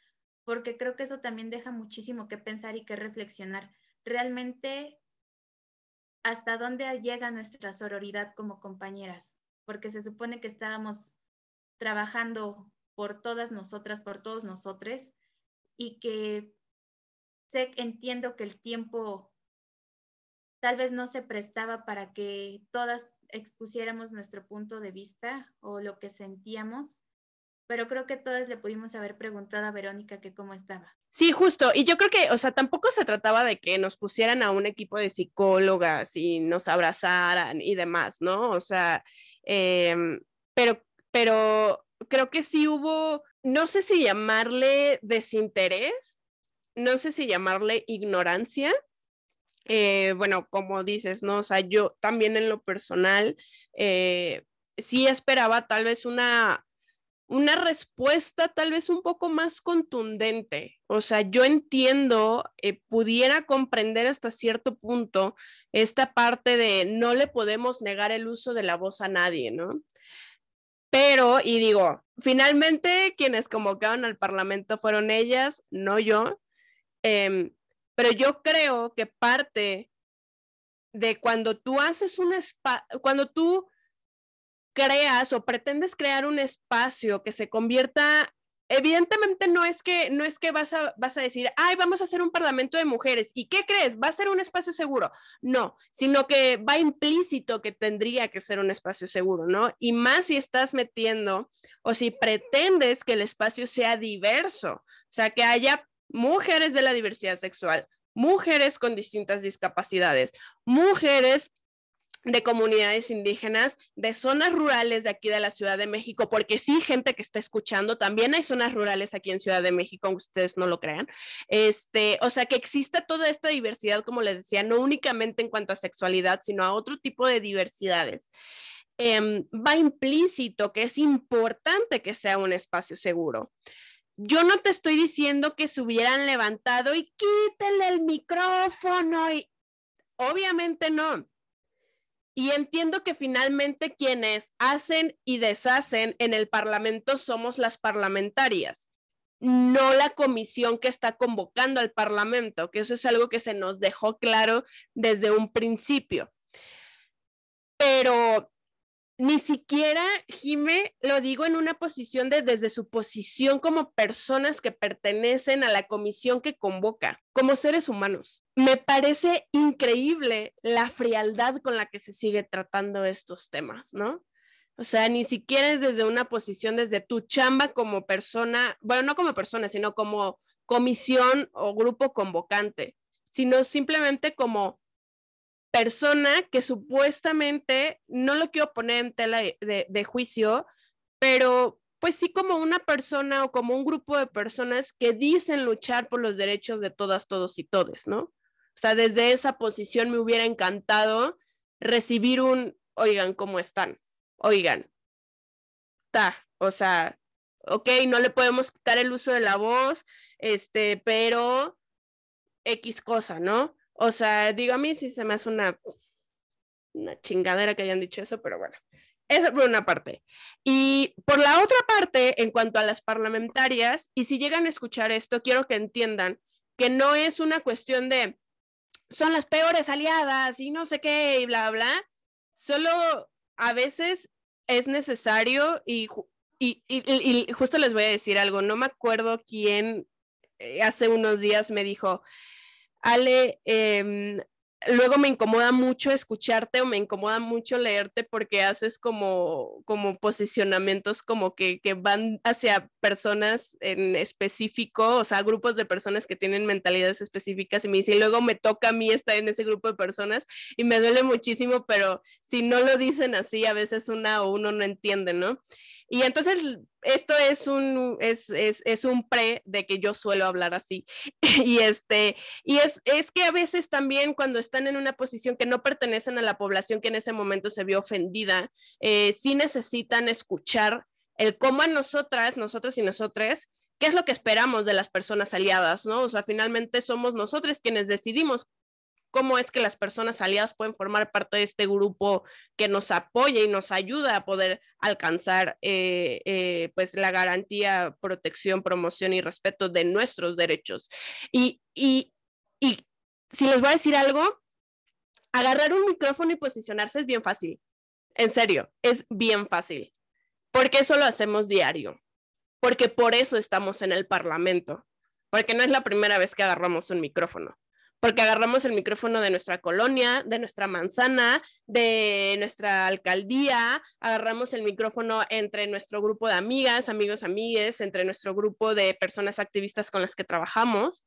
[SPEAKER 2] porque creo que eso también deja muchísimo que pensar y que reflexionar. Realmente, ¿hasta dónde llega nuestra sororidad como compañeras? porque se supone que estábamos trabajando por todas nosotras, por todos nosotros, y que sé, entiendo que el tiempo tal vez no se prestaba para que todas expusiéramos nuestro punto de vista o lo que sentíamos, pero creo que todas le pudimos haber preguntado a Verónica que cómo estaba.
[SPEAKER 1] Sí, justo. Y yo creo que, o sea, tampoco se trataba de que nos pusieran a un equipo de psicólogas y nos abrazaran y demás, ¿no? O sea, Em, pero, pero creo que sí hubo, no sé si llamarle desinterés, no sé si llamarle ignorancia. Eh, bueno, como dices, ¿no? O sea, yo también en lo personal eh, sí esperaba tal vez una, una respuesta tal vez un poco más contundente. O sea, yo entiendo, eh, pudiera comprender hasta cierto punto esta parte de no le podemos negar el uso de la voz a nadie, ¿no? Pero, y digo, finalmente quienes convocaron al Parlamento fueron ellas, no yo. Em, pero yo creo que parte de cuando tú haces un espacio, cuando tú creas o pretendes crear un espacio que se convierta evidentemente no es que no es que vas a vas a decir, "Ay, vamos a hacer un parlamento de mujeres." ¿Y qué crees? ¿Va a ser un espacio seguro? No, sino que va implícito que tendría que ser un espacio seguro, ¿no? Y más si estás metiendo o si pretendes que el espacio sea diverso, o sea, que haya mujeres de la diversidad sexual, mujeres con distintas discapacidades, mujeres de comunidades indígenas, de zonas rurales de aquí de la Ciudad de México, porque sí, gente que está escuchando, también hay zonas rurales aquí en Ciudad de México, aunque ustedes no lo crean. Este, o sea, que exista toda esta diversidad, como les decía, no únicamente en cuanto a sexualidad, sino a otro tipo de diversidades. Em, va implícito que es importante que sea un espacio seguro. Yo no te estoy diciendo que se hubieran levantado y quítenle el micrófono y obviamente no y entiendo que finalmente quienes hacen y deshacen en el Parlamento somos las parlamentarias, no la comisión que está convocando al Parlamento, que eso es algo que se nos dejó claro desde un principio. Pero ni siquiera, Jime, lo digo en una posición de desde su posición como personas que pertenecen a la comisión que convoca, como seres humanos. Me parece increíble la frialdad con la que se sigue tratando estos temas, ¿no? O sea, ni siquiera es desde una posición, desde tu chamba como persona, bueno, no como persona, sino como comisión o grupo convocante, sino simplemente como persona que supuestamente, no lo quiero poner en tela de, juicio, pero pues sí como una persona o como un grupo de personas que dicen luchar por los derechos de todas, todos y todes, ¿no? O sea, desde esa posición me hubiera encantado recibir un, oigan, ¿cómo están? Oigan, ta, o sea, ok, no le podemos quitar el uso de la voz, este, pero X cosa, ¿no? O sea, digo, a mí sí se me hace una, una chingadera que hayan dicho eso, pero bueno, eso por una parte. Y por la otra parte, en cuanto a las parlamentarias, y si llegan a escuchar esto, quiero que entiendan que no es una cuestión de, son las peores aliadas y no sé qué y bla, bla. Solo a veces es necesario y, y, y, justo les voy a decir algo, no me acuerdo quién eh, hace unos días me dijo, Ale, eh, luego me incomoda mucho escucharte o me incomoda mucho leerte porque haces como, como posicionamientos como que, que, van hacia personas en específico, o sea, grupos de personas que tienen mentalidades específicas y me dice, y luego me toca a mí estar en ese grupo de personas y me duele muchísimo, pero si no lo dicen así, a veces una o uno no entiende, ¿no? Y entonces esto es un, es, es, es, un pre de que yo suelo hablar así. y este, y es, es que a veces también cuando están en una posición que no pertenecen a la población que en ese momento se vio ofendida, eh, sí necesitan escuchar el cómo a nosotras, nosotros y nosotras, qué es lo que esperamos de las personas aliadas, ¿no? O sea, finalmente somos nosotros quienes decidimos cómo es que las personas aliadas pueden formar parte de este grupo que nos apoya y nos ayuda a poder alcanzar eh, eh, pues la garantía, protección, promoción y respeto de nuestros derechos. Y, y, y si les voy a decir algo, agarrar un micrófono y posicionarse es bien fácil. En serio, es bien fácil. Porque eso lo hacemos diario. Porque por eso estamos en el Parlamento. Porque no es la primera vez que agarramos un micrófono porque agarramos el micrófono de nuestra colonia, de nuestra manzana, de nuestra alcaldía, agarramos el micrófono entre nuestro grupo de amigas, amigos, amigues, entre nuestro grupo de personas activistas con las que trabajamos.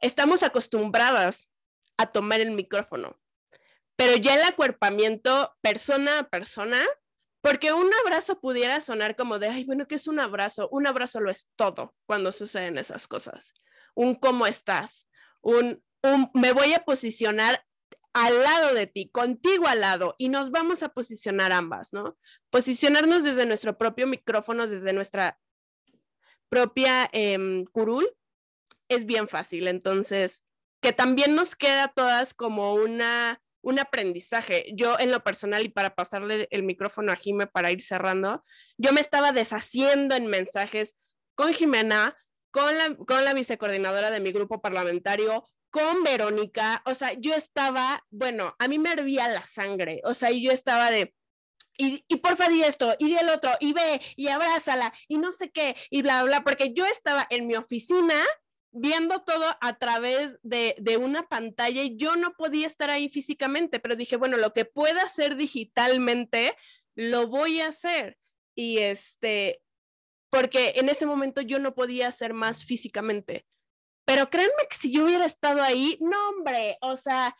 [SPEAKER 1] Estamos acostumbradas a tomar el micrófono, pero ya el acuerpamiento persona a persona, porque un abrazo pudiera sonar como de, ay, bueno, ¿qué es un abrazo? Un abrazo lo es todo cuando suceden esas cosas. Un cómo estás, un me voy a posicionar al lado de ti, contigo al lado, y nos vamos a posicionar ambas, ¿no? Posicionarnos desde nuestro propio micrófono, desde nuestra propia em, curul, es bien fácil. Entonces, que también nos queda todas como una, un aprendizaje. Yo en lo personal y para pasarle el micrófono a Jime para ir cerrando, yo me estaba deshaciendo en mensajes con Jimena, con la, con la vicecoordinadora de mi grupo parlamentario, con Verónica, o sea, yo estaba, bueno, a mí me hervía la sangre, o sea, y yo estaba de, y, y porfa di esto, y di el otro, y ve, y abrázala, y no sé qué, y bla, bla, porque yo estaba en mi oficina viendo todo a través de, de una pantalla y yo no podía estar ahí físicamente, pero dije, bueno, lo que pueda hacer digitalmente, lo voy a hacer. Y este, porque en ese momento yo no podía hacer más físicamente. Pero créanme que si yo hubiera estado ahí, no, hombre, o sea,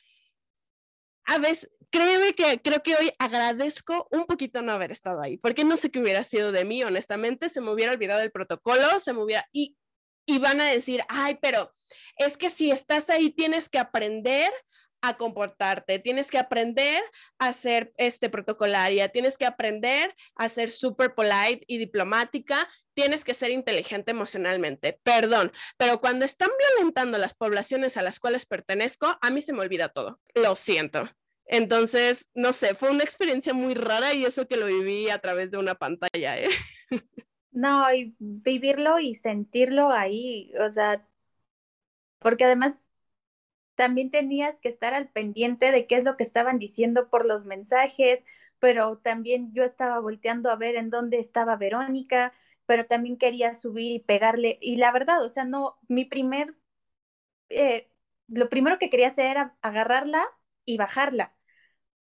[SPEAKER 1] a veces, créeme que creo que hoy agradezco un poquito no haber estado ahí, porque no sé qué hubiera sido de mí, honestamente, se me hubiera olvidado el protocolo, se me hubiera, y, y van a decir, ay, pero es que si estás ahí tienes que aprender a comportarte, tienes que aprender a ser este protocolaria, tienes que aprender a ser súper polite y diplomática, tienes que ser inteligente emocionalmente. Perdón, pero cuando están violentando las poblaciones a las cuales pertenezco, a mí se me olvida todo. Lo siento. Entonces, no sé, fue una experiencia muy rara y eso que lo viví a través de una pantalla. ¿eh?
[SPEAKER 2] No, y vivirlo y sentirlo ahí, o sea, porque además también tenías que estar al pendiente de qué es lo que estaban diciendo por los mensajes, pero también yo estaba volteando a ver en dónde estaba Verónica, pero también quería subir y pegarle. Y la verdad, o sea, no, mi primer, eh, lo primero que quería hacer era agarrarla y bajarla.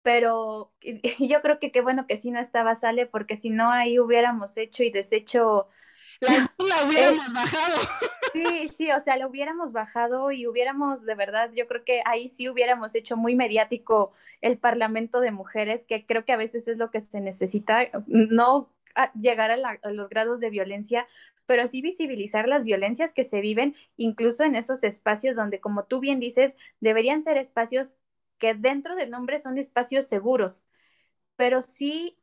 [SPEAKER 2] Pero yo creo que qué bueno que sí no estaba Sale, porque si no ahí hubiéramos hecho y deshecho.
[SPEAKER 1] La, la hubiéramos bajado.
[SPEAKER 2] Sí, sí, o sea, lo hubiéramos bajado y hubiéramos, de verdad, yo creo que ahí sí hubiéramos hecho muy mediático el Parlamento de Mujeres, que creo que a veces es lo que se necesita, no llegar a, los grados de violencia, pero sí visibilizar las violencias que se viven, incluso en esos espacios donde, como tú bien dices, deberían ser espacios que dentro del nombre son espacios seguros, pero sí,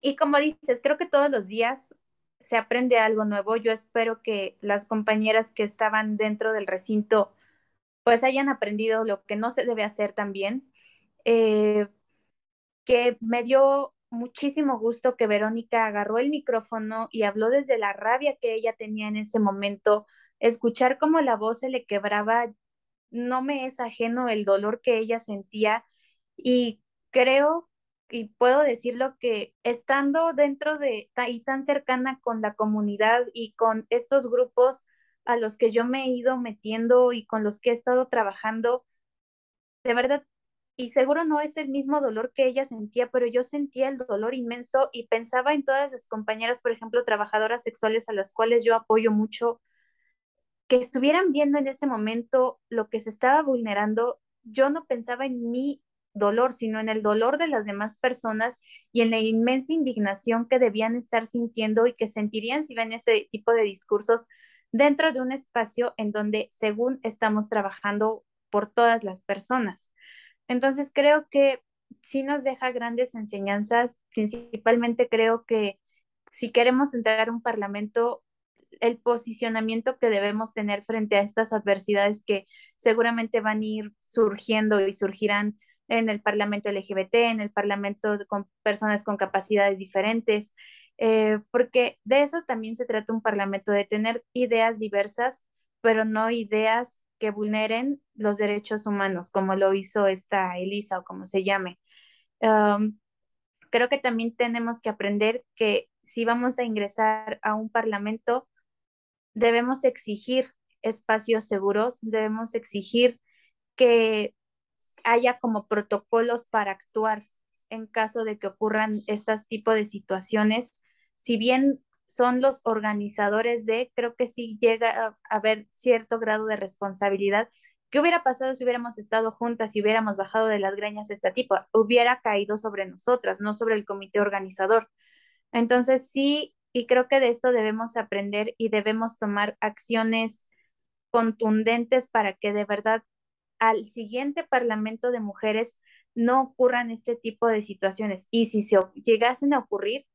[SPEAKER 2] y como dices, creo que todos los días se aprende algo nuevo. Yo espero que las compañeras que estaban dentro del recinto pues hayan aprendido lo que no se debe hacer también. Eh, que me dio muchísimo gusto que Verónica agarró el micrófono y habló desde la rabia que ella tenía en ese momento. Escuchar cómo la voz se le quebraba, no me es ajeno el dolor que ella sentía y creo y puedo decirlo que estando dentro de y tan cercana con la comunidad y con estos grupos a los que yo me he ido metiendo y con los que he estado trabajando, de verdad, y seguro no es el mismo dolor que ella sentía, pero yo sentía el dolor inmenso y pensaba en todas las compañeras, por ejemplo, trabajadoras sexuales a las cuales yo apoyo mucho, que estuvieran viendo en ese momento lo que se estaba vulnerando. Yo no pensaba en mi dolor, sino en el dolor de las demás personas y en la inmensa indignación que debían estar sintiendo y que sentirían si ven ese tipo de discursos dentro de un espacio en donde según estamos trabajando por todas las personas. Entonces creo que sí nos deja grandes enseñanzas, principalmente creo que si queremos entrar a un parlamento, el posicionamiento que debemos tener frente a estas adversidades que seguramente van a ir surgiendo y surgirán en el Parlamento LGBT, en el Parlamento con personas con capacidades diferentes, eh, porque de eso también se trata un Parlamento, de tener ideas diversas, pero no ideas que vulneren los derechos humanos, como lo hizo esta Elisa o como se llame. creo que también tenemos que aprender que si vamos a ingresar a un Parlamento, debemos exigir espacios seguros, debemos exigir que haya como protocolos para actuar en caso de que ocurran estos tipos de situaciones. Si bien son los organizadores de, creo que sí llega a haber cierto grado de responsabilidad. ¿Qué hubiera pasado si hubiéramos estado juntas y hubiéramos bajado de las greñas esta tipo? Hubiera caído sobre nosotras, no sobre el comité organizador. Entonces sí, y creo que de esto debemos aprender y debemos tomar acciones contundentes para que de verdad al siguiente Parlamento de Mujeres no ocurran este tipo de situaciones. Y si se llegasen a ocurrir,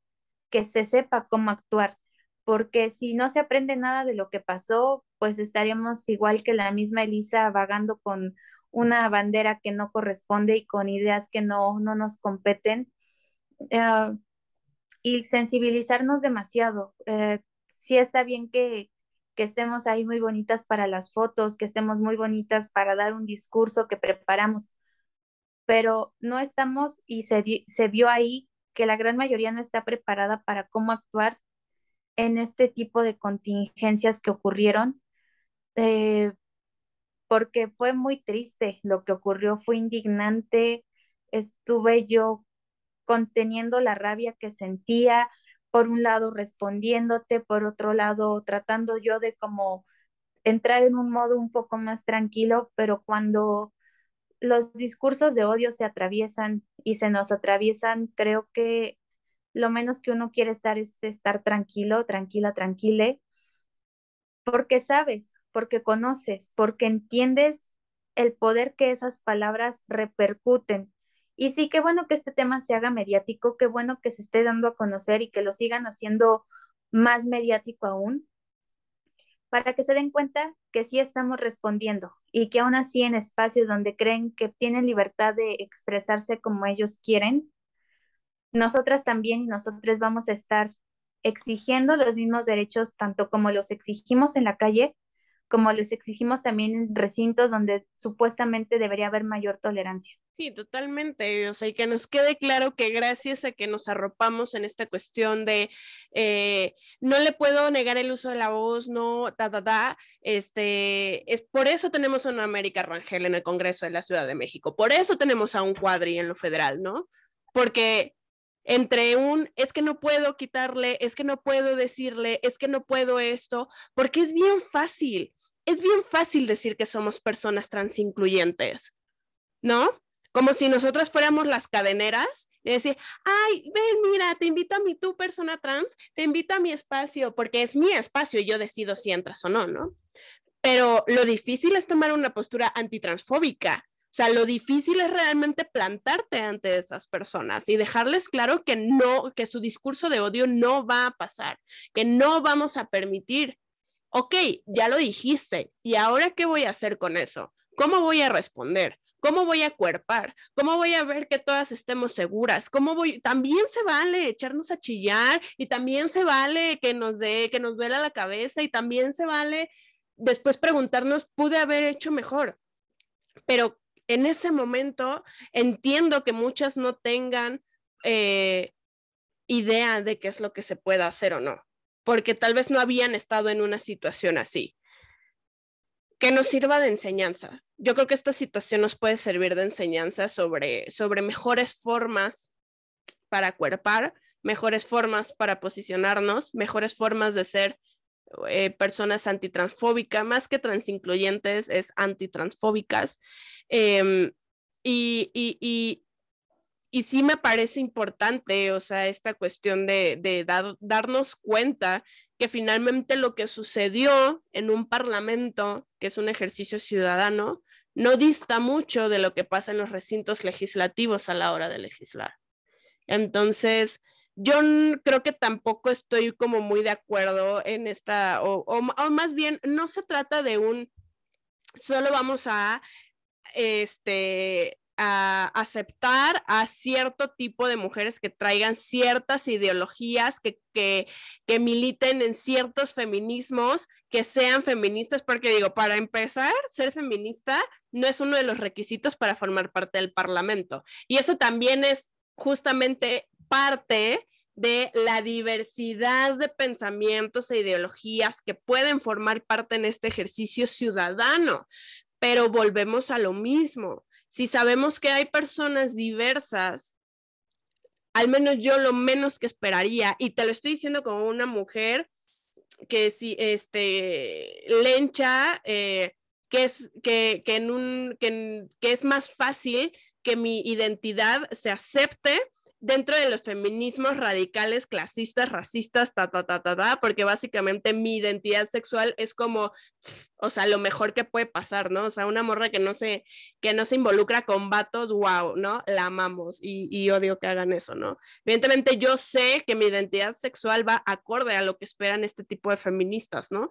[SPEAKER 2] que se sepa cómo actuar, porque si no se aprende nada de lo que pasó, pues estaríamos igual que la misma Elisa vagando con una bandera que no corresponde y con ideas que no, no nos competen. Eh, y sensibilizarnos demasiado. Eh, sí está bien que, que estemos ahí muy bonitas para las fotos, que estemos muy bonitas para dar un discurso que preparamos, pero no estamos y se, se vio ahí que la gran mayoría no está preparada para cómo actuar en este tipo de contingencias que ocurrieron, eh, porque fue muy triste lo que ocurrió, fue indignante, estuve yo conteniendo la rabia que sentía, por un lado respondiéndote, por otro lado tratando yo de como entrar en un modo un poco más tranquilo, pero cuando los discursos de odio se atraviesan y se nos atraviesan, creo que lo menos que uno quiere estar es estar tranquilo, tranquila, tranquile, porque sabes, porque conoces, porque entiendes el poder que esas palabras repercuten y sí, qué bueno que este tema se haga mediático, qué bueno que se esté dando a conocer y que lo sigan haciendo más mediático aún, para que se den cuenta que sí estamos respondiendo y que aún así en espacios donde creen que tienen libertad de expresarse como ellos quieren, nosotras también y nosotros vamos a estar exigiendo los mismos derechos tanto como los exigimos en la calle, como les exigimos también en recintos donde supuestamente debería haber mayor tolerancia.
[SPEAKER 1] Sí, totalmente. O sea, y que nos quede claro que gracias a que nos arropamos en esta cuestión de eh, no le puedo negar el uso de la voz, no, ta, ta, ta, este, es por eso tenemos a una América Rangel en el Congreso de la Ciudad de México, por eso tenemos a un cuadri en lo federal, ¿no? Porque entre un es que no puedo quitarle, es que no puedo decirle, es que no puedo esto, porque es bien fácil, es bien fácil decir que somos personas trans incluyentes, ¿no? Como si nosotras fuéramos las cadeneras y decir, ay, ven, mira, te invito a mi tu persona trans, te invito a mi espacio, porque es mi espacio y yo decido si entras o no, ¿no? Pero lo difícil es tomar una postura antitransfóbica, o sea, lo difícil es realmente plantarte ante esas personas y dejarles claro que no, que su discurso de odio no va a pasar, que no vamos a permitir. Ok, ya lo dijiste, ¿y ahora qué voy a hacer con eso? ¿Cómo voy a responder? ¿Cómo voy a cuerpar? ¿Cómo voy a ver que todas estemos seguras? ¿Cómo voy? También se vale echarnos a chillar y también se vale que nos dé, que nos duela la cabeza y también se vale después preguntarnos, ¿pude haber hecho mejor? pero en ese momento entiendo que muchas no tengan eh, idea de qué es lo que se puede hacer o no, porque tal vez no habían estado en una situación así. Que nos sirva de enseñanza. Yo creo que esta situación nos puede servir de enseñanza sobre, sobre mejores formas para cuerpar, mejores formas para posicionarnos, mejores formas de ser eh, personas antitransfóbicas, más que transincluyentes, es antitransfóbicas. Em, y, y, y, y, sí me parece importante, o sea, esta cuestión de, de darnos cuenta que finalmente lo que sucedió en un parlamento, que es un ejercicio ciudadano, no dista mucho de lo que pasa en los recintos legislativos a la hora de legislar. Entonces, yo creo que tampoco estoy como muy de acuerdo en esta, o, o, más bien, no se trata de un, solo vamos a, este, a aceptar a cierto tipo de mujeres que traigan ciertas ideologías, que, que, que, militen en ciertos feminismos, que sean feministas, porque digo, para empezar, ser feminista no es uno de los requisitos para formar parte del Parlamento. Y eso también es justamente parte de la diversidad de pensamientos e ideologías que pueden formar parte en este ejercicio ciudadano. Pero volvemos a lo mismo. Si sabemos que hay personas diversas, al menos yo lo menos que esperaría, y te lo estoy diciendo como una mujer que si este lencha, eh, que es que, que en un que, que es más fácil que mi identidad se acepte dentro de los feminismos radicales, clasistas, racistas, ta, ta, ta, ta, ta, porque básicamente mi identidad sexual es como, o sea, lo mejor que puede pasar, ¿no? O sea, una morra que no se, que no se involucra con vatos, wow, ¿no? La amamos y, y odio que hagan eso, ¿no? Evidentemente yo sé que mi identidad sexual va acorde a lo que esperan este tipo de feministas, ¿no?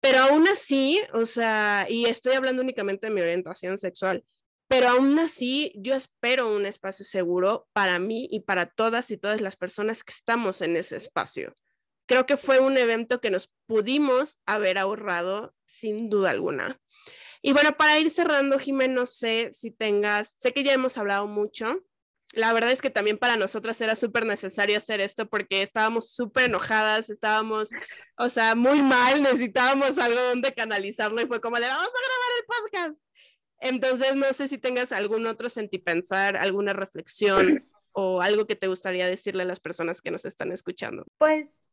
[SPEAKER 1] Pero aún así, o sea, y estoy hablando únicamente de mi orientación sexual, pero aún así yo espero un espacio seguro para mí y para todas y todas las personas que estamos en ese espacio. Creo que fue un evento que nos pudimos haber ahorrado sin duda alguna. Y bueno, para ir cerrando, Jimé, no sé si tengas, sé que ya hemos hablado mucho. La verdad es que también para nosotras era súper necesario hacer esto porque estábamos súper enojadas, estábamos, o sea, muy mal, necesitábamos algo donde canalizarlo y fue como, le vamos a grabar el podcast. Entonces, no sé si tengas algún otro sentipensar, alguna reflexión o algo que te gustaría decirle a las personas que nos están escuchando.
[SPEAKER 2] Pues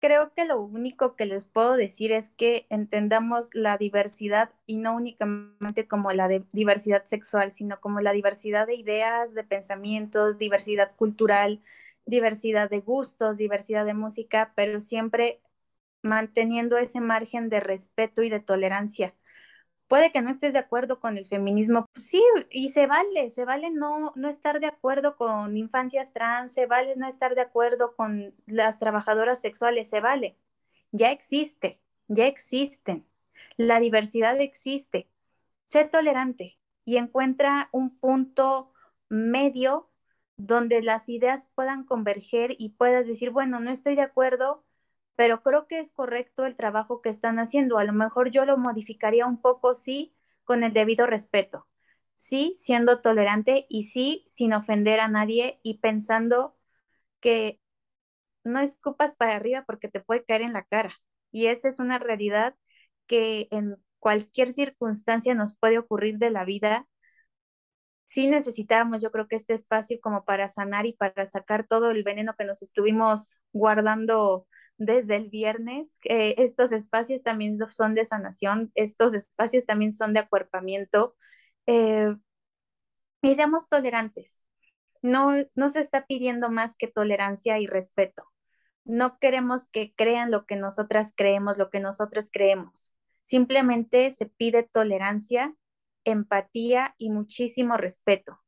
[SPEAKER 2] creo que lo único que les puedo decir es que entendamos la diversidad y no únicamente como la diversidad sexual, sino como la diversidad de ideas, de pensamientos, diversidad cultural, diversidad de gustos, diversidad de música, pero siempre manteniendo ese margen de respeto y de tolerancia puede que no estés de acuerdo con el feminismo, pues sí, y se vale, se vale no, no estar de acuerdo con infancias trans, se vale no estar de acuerdo con las trabajadoras sexuales, se vale. Ya existe, ya existen. La diversidad existe. Sé tolerante y encuentra un punto medio donde las ideas puedan converger y puedas decir, bueno, no estoy de acuerdo, pero creo que es correcto el trabajo que están haciendo. A lo mejor yo lo modificaría un poco, sí, con el debido respeto, sí, siendo tolerante y sí, sin ofender a nadie y pensando que no escupas para arriba porque te puede caer en la cara. Y esa es una realidad que en cualquier circunstancia nos puede ocurrir de la vida. Sí necesitábamos, yo creo que este espacio como para sanar y para sacar todo el veneno que nos estuvimos guardando desde el viernes. Eh, estos espacios también son de sanación, estos espacios también son de acuerpamiento. Eh, y seamos tolerantes. No, no se está pidiendo más que tolerancia y respeto. No queremos que crean lo que nosotras creemos, lo que nosotros creemos. Simplemente se pide tolerancia, empatía y muchísimo respeto.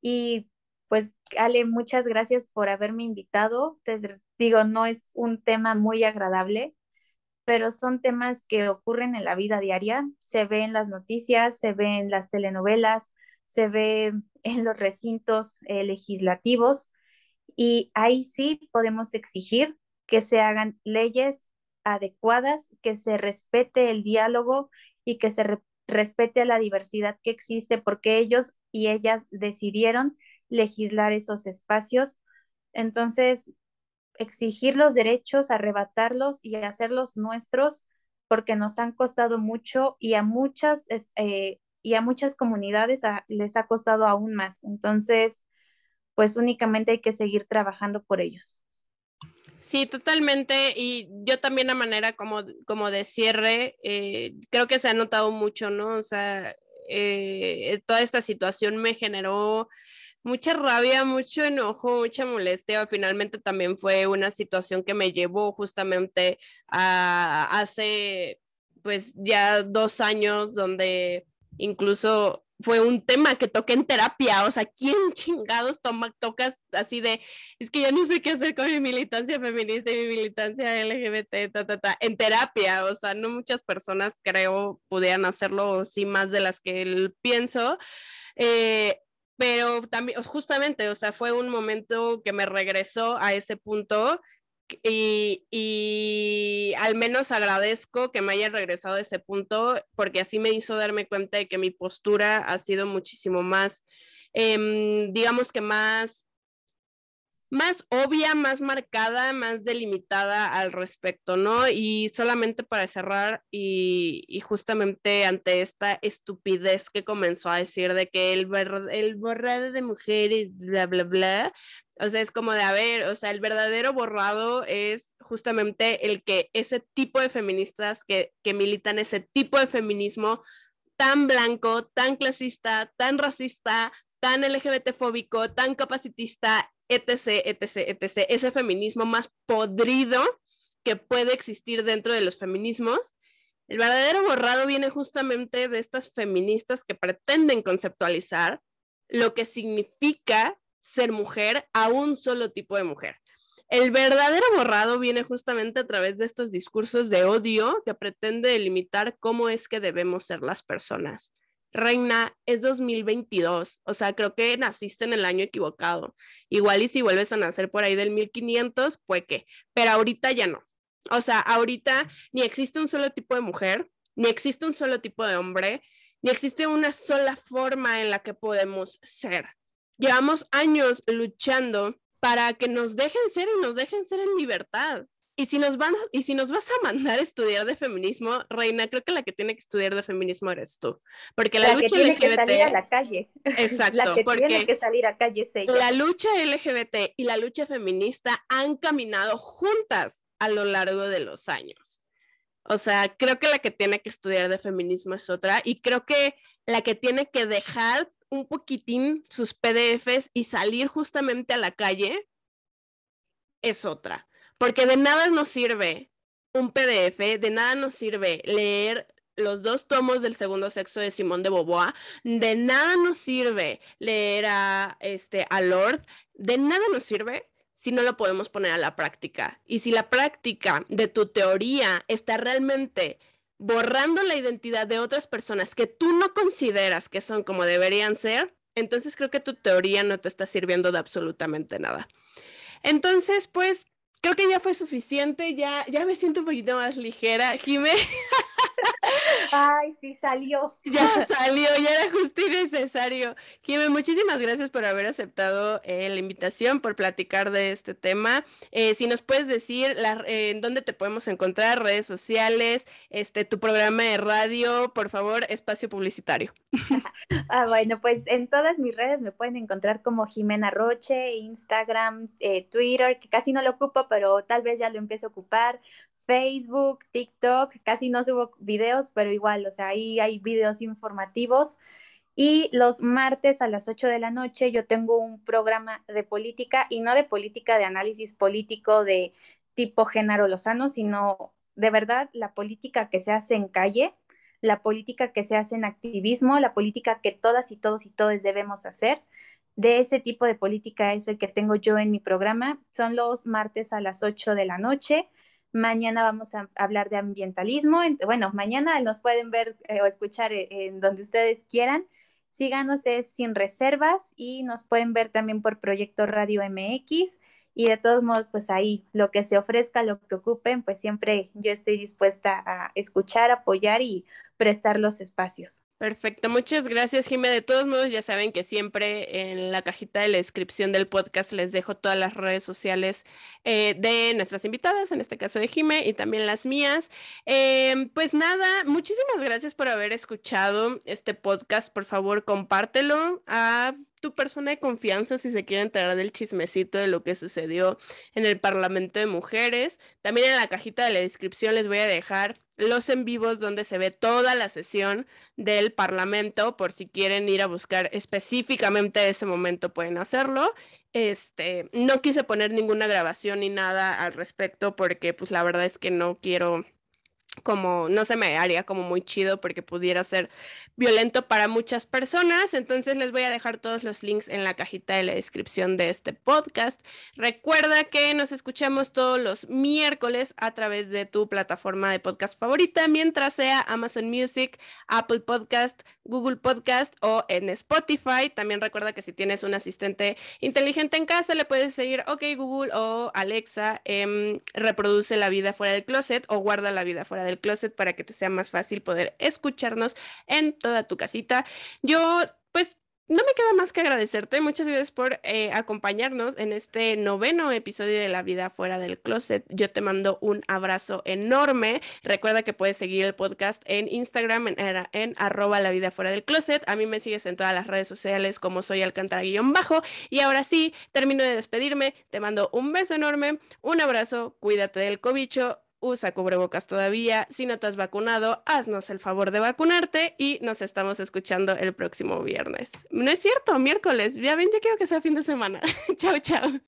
[SPEAKER 2] Y pues Ale, muchas gracias por haberme invitado. Te digo, no es un tema muy agradable, pero son temas que ocurren en la vida diaria. Se ve en las noticias, se ve en las telenovelas, se ve en los recintos eh, legislativos y ahí sí podemos exigir que se hagan leyes adecuadas, que se respete el diálogo y que se respete la diversidad que existe porque ellos y ellas decidieron legislar esos espacios. Entonces, exigir los derechos, arrebatarlos y hacerlos nuestros porque nos han costado mucho y a muchas, eh, y a muchas comunidades les ha costado aún más. Entonces, pues únicamente hay que seguir trabajando por ellos.
[SPEAKER 1] Sí, totalmente. Y yo también a manera como, como de cierre, eh, creo que se ha notado mucho, ¿no? O sea, eh, toda esta situación me generó mucha rabia, mucho enojo, mucha molestia. Finalmente también fue una situación que me llevó justamente a hace pues ya dos años donde incluso fue un tema que toqué en terapia, o sea, ¿quién chingados toma, tocas así de, es que ya no sé qué hacer con mi militancia feminista y mi militancia LGBT, ta, ta, ta, en terapia, o sea, no muchas personas creo pudieran hacerlo, sí más de las que pienso, eh, pero también, justamente, o sea, fue un momento que me regresó a ese punto y, al menos agradezco que me haya regresado a ese punto porque así me hizo darme cuenta de que mi postura ha sido muchísimo más, em, digamos que más más obvia, más marcada, más delimitada al respecto, ¿no? Y solamente para cerrar y, justamente ante esta estupidez que comenzó a decir de que el, el borrado de mujeres, bla, bla, bla, o sea, es como de, a ver, o sea, el verdadero borrado es justamente el que ese tipo de feministas que, que militan ese tipo de feminismo tan blanco, tan clasista, tan racista, tan LGBT fóbico, tan capacitista, etc., etc., etc., ese feminismo más podrido que puede existir dentro de los feminismos. El verdadero borrado viene justamente de estas feministas que pretenden conceptualizar lo que significa ser mujer a un solo tipo de mujer. El verdadero borrado viene justamente a través de estos discursos de odio que pretende delimitar cómo es que debemos ser las personas. Reina, es 2022, o sea, creo que naciste en el año equivocado. Igual y si vuelves a nacer por ahí del 1500, pues que, pero ahorita ya no. O sea, ahorita ni existe un solo tipo de mujer, ni existe un solo tipo de hombre, ni existe una sola forma en la que podemos ser. Llevamos años luchando para que nos dejen ser y nos dejen ser en libertad. Y si nos van y si nos vas a mandar a estudiar de feminismo, Reina, creo que la que tiene que estudiar de feminismo eres tú, porque la, lucha
[SPEAKER 2] tiene que salir a la calle.
[SPEAKER 1] Exacto,
[SPEAKER 2] la que tiene que salir a calle es ella.
[SPEAKER 1] La lucha LGBT y la lucha feminista han caminado juntas a lo largo de los años. O sea, creo que la que tiene que estudiar de feminismo es otra y creo que la que tiene que dejar un poquitín sus PDFs y salir justamente a la calle es otra porque de nada nos sirve un PDF, de nada nos sirve leer los dos tomos del segundo sexo de Simón de Beauvoir, de nada nos sirve leer a, este, a Lord, de nada nos sirve si no lo podemos poner a la práctica. Y si la práctica de tu teoría está realmente borrando la identidad de otras personas que tú no consideras que son como deberían ser, entonces creo que tu teoría no te está sirviendo de absolutamente nada. Entonces, pues creo que ya fue suficiente, ya, ya me siento un poquito más ligera. Jimé.
[SPEAKER 2] Ay, sí, salió.
[SPEAKER 1] Ya salió, ya era justo y necesario. Jimé, muchísimas gracias por haber aceptado eh, la invitación, por platicar de este tema. Eh, si nos puedes decir eh, en dónde te podemos encontrar, redes sociales, este, tu programa de radio, por favor, espacio publicitario.
[SPEAKER 2] ah, bueno, pues en todas mis redes me pueden encontrar como Jimena Roche, Instagram, Twitter, que casi no lo ocupo, pero tal vez ya lo empiezo a ocupar. Facebook, TikTok, casi no subo videos, pero igual, o sea, ahí hay videos informativos. Y los martes a las 8 de la noche yo tengo un programa de política y no de política de análisis político de tipo género Lozano, sino de verdad la política que se hace en calle, la política que se hace en activismo, la política que todas y todos y todos debemos hacer. De ese tipo de política es el que tengo yo en mi programa. Son los martes a las 8 de la noche. Mañana vamos a hablar de ambientalismo. Bueno, mañana nos pueden ver eh, o escuchar eh, en donde ustedes quieran. Síganos es sin reservas y nos pueden ver también por Proyecto Radio MX
[SPEAKER 3] y de todos modos, pues ahí lo que se ofrezca, lo que ocupen, pues siempre yo estoy dispuesta a escuchar, apoyar y prestar los espacios.
[SPEAKER 1] Perfecto, muchas gracias Jime. De todos modos, ya saben que siempre en la cajita de la descripción del podcast les dejo todas las redes sociales eh, de nuestras invitadas, en este caso de Jime y también las mías. Em, pues nada, muchísimas gracias por haber escuchado este podcast. Por favor, compártelo a tu persona de confianza si se quiere enterar del chismecito de lo que sucedió en el Parlamento de Mujeres. También en la cajita de la descripción les voy a dejar los en vivos donde se ve toda la sesión del Parlamento, por si quieren ir a buscar específicamente ese momento pueden hacerlo. Este, no quise poner ninguna grabación ni nada al respecto porque pues la verdad es que no quiero como no se me haría como muy chido porque pudiera ser violento para muchas personas. Entonces les voy a dejar todos los links en la cajita de la descripción de este podcast. Recuerda que nos escuchamos todos los miércoles a través de tu plataforma de podcast favorita, mientras sea Amazon Music, Apple Podcast, Google Podcast o en Spotify. También recuerda que si tienes un asistente inteligente en casa, le puedes seguir OK Google o Alexa, em, reproduce la vida fuera del closet o guarda la vida fuera del closet para que te sea más fácil poder escucharnos en toda tu casita. Yo, pues, no me queda más que agradecerte. Muchas gracias por eh, acompañarnos en este noveno episodio de La vida fuera del closet. Yo te mando un abrazo enorme. Recuerda que puedes seguir el podcast en Instagram en, en arroba la vida fuera del closet. A mí me sigues en todas las redes sociales como soy alcantara-bajo. Y ahora sí, termino de despedirme. Te mando un beso enorme, un abrazo, cuídate del cobicho usa cubrebocas todavía. Si no te has vacunado, haznos el favor de vacunarte y nos estamos escuchando el próximo viernes. No es cierto, miércoles. Ya ven, ya quiero que sea fin de semana. chao, chao.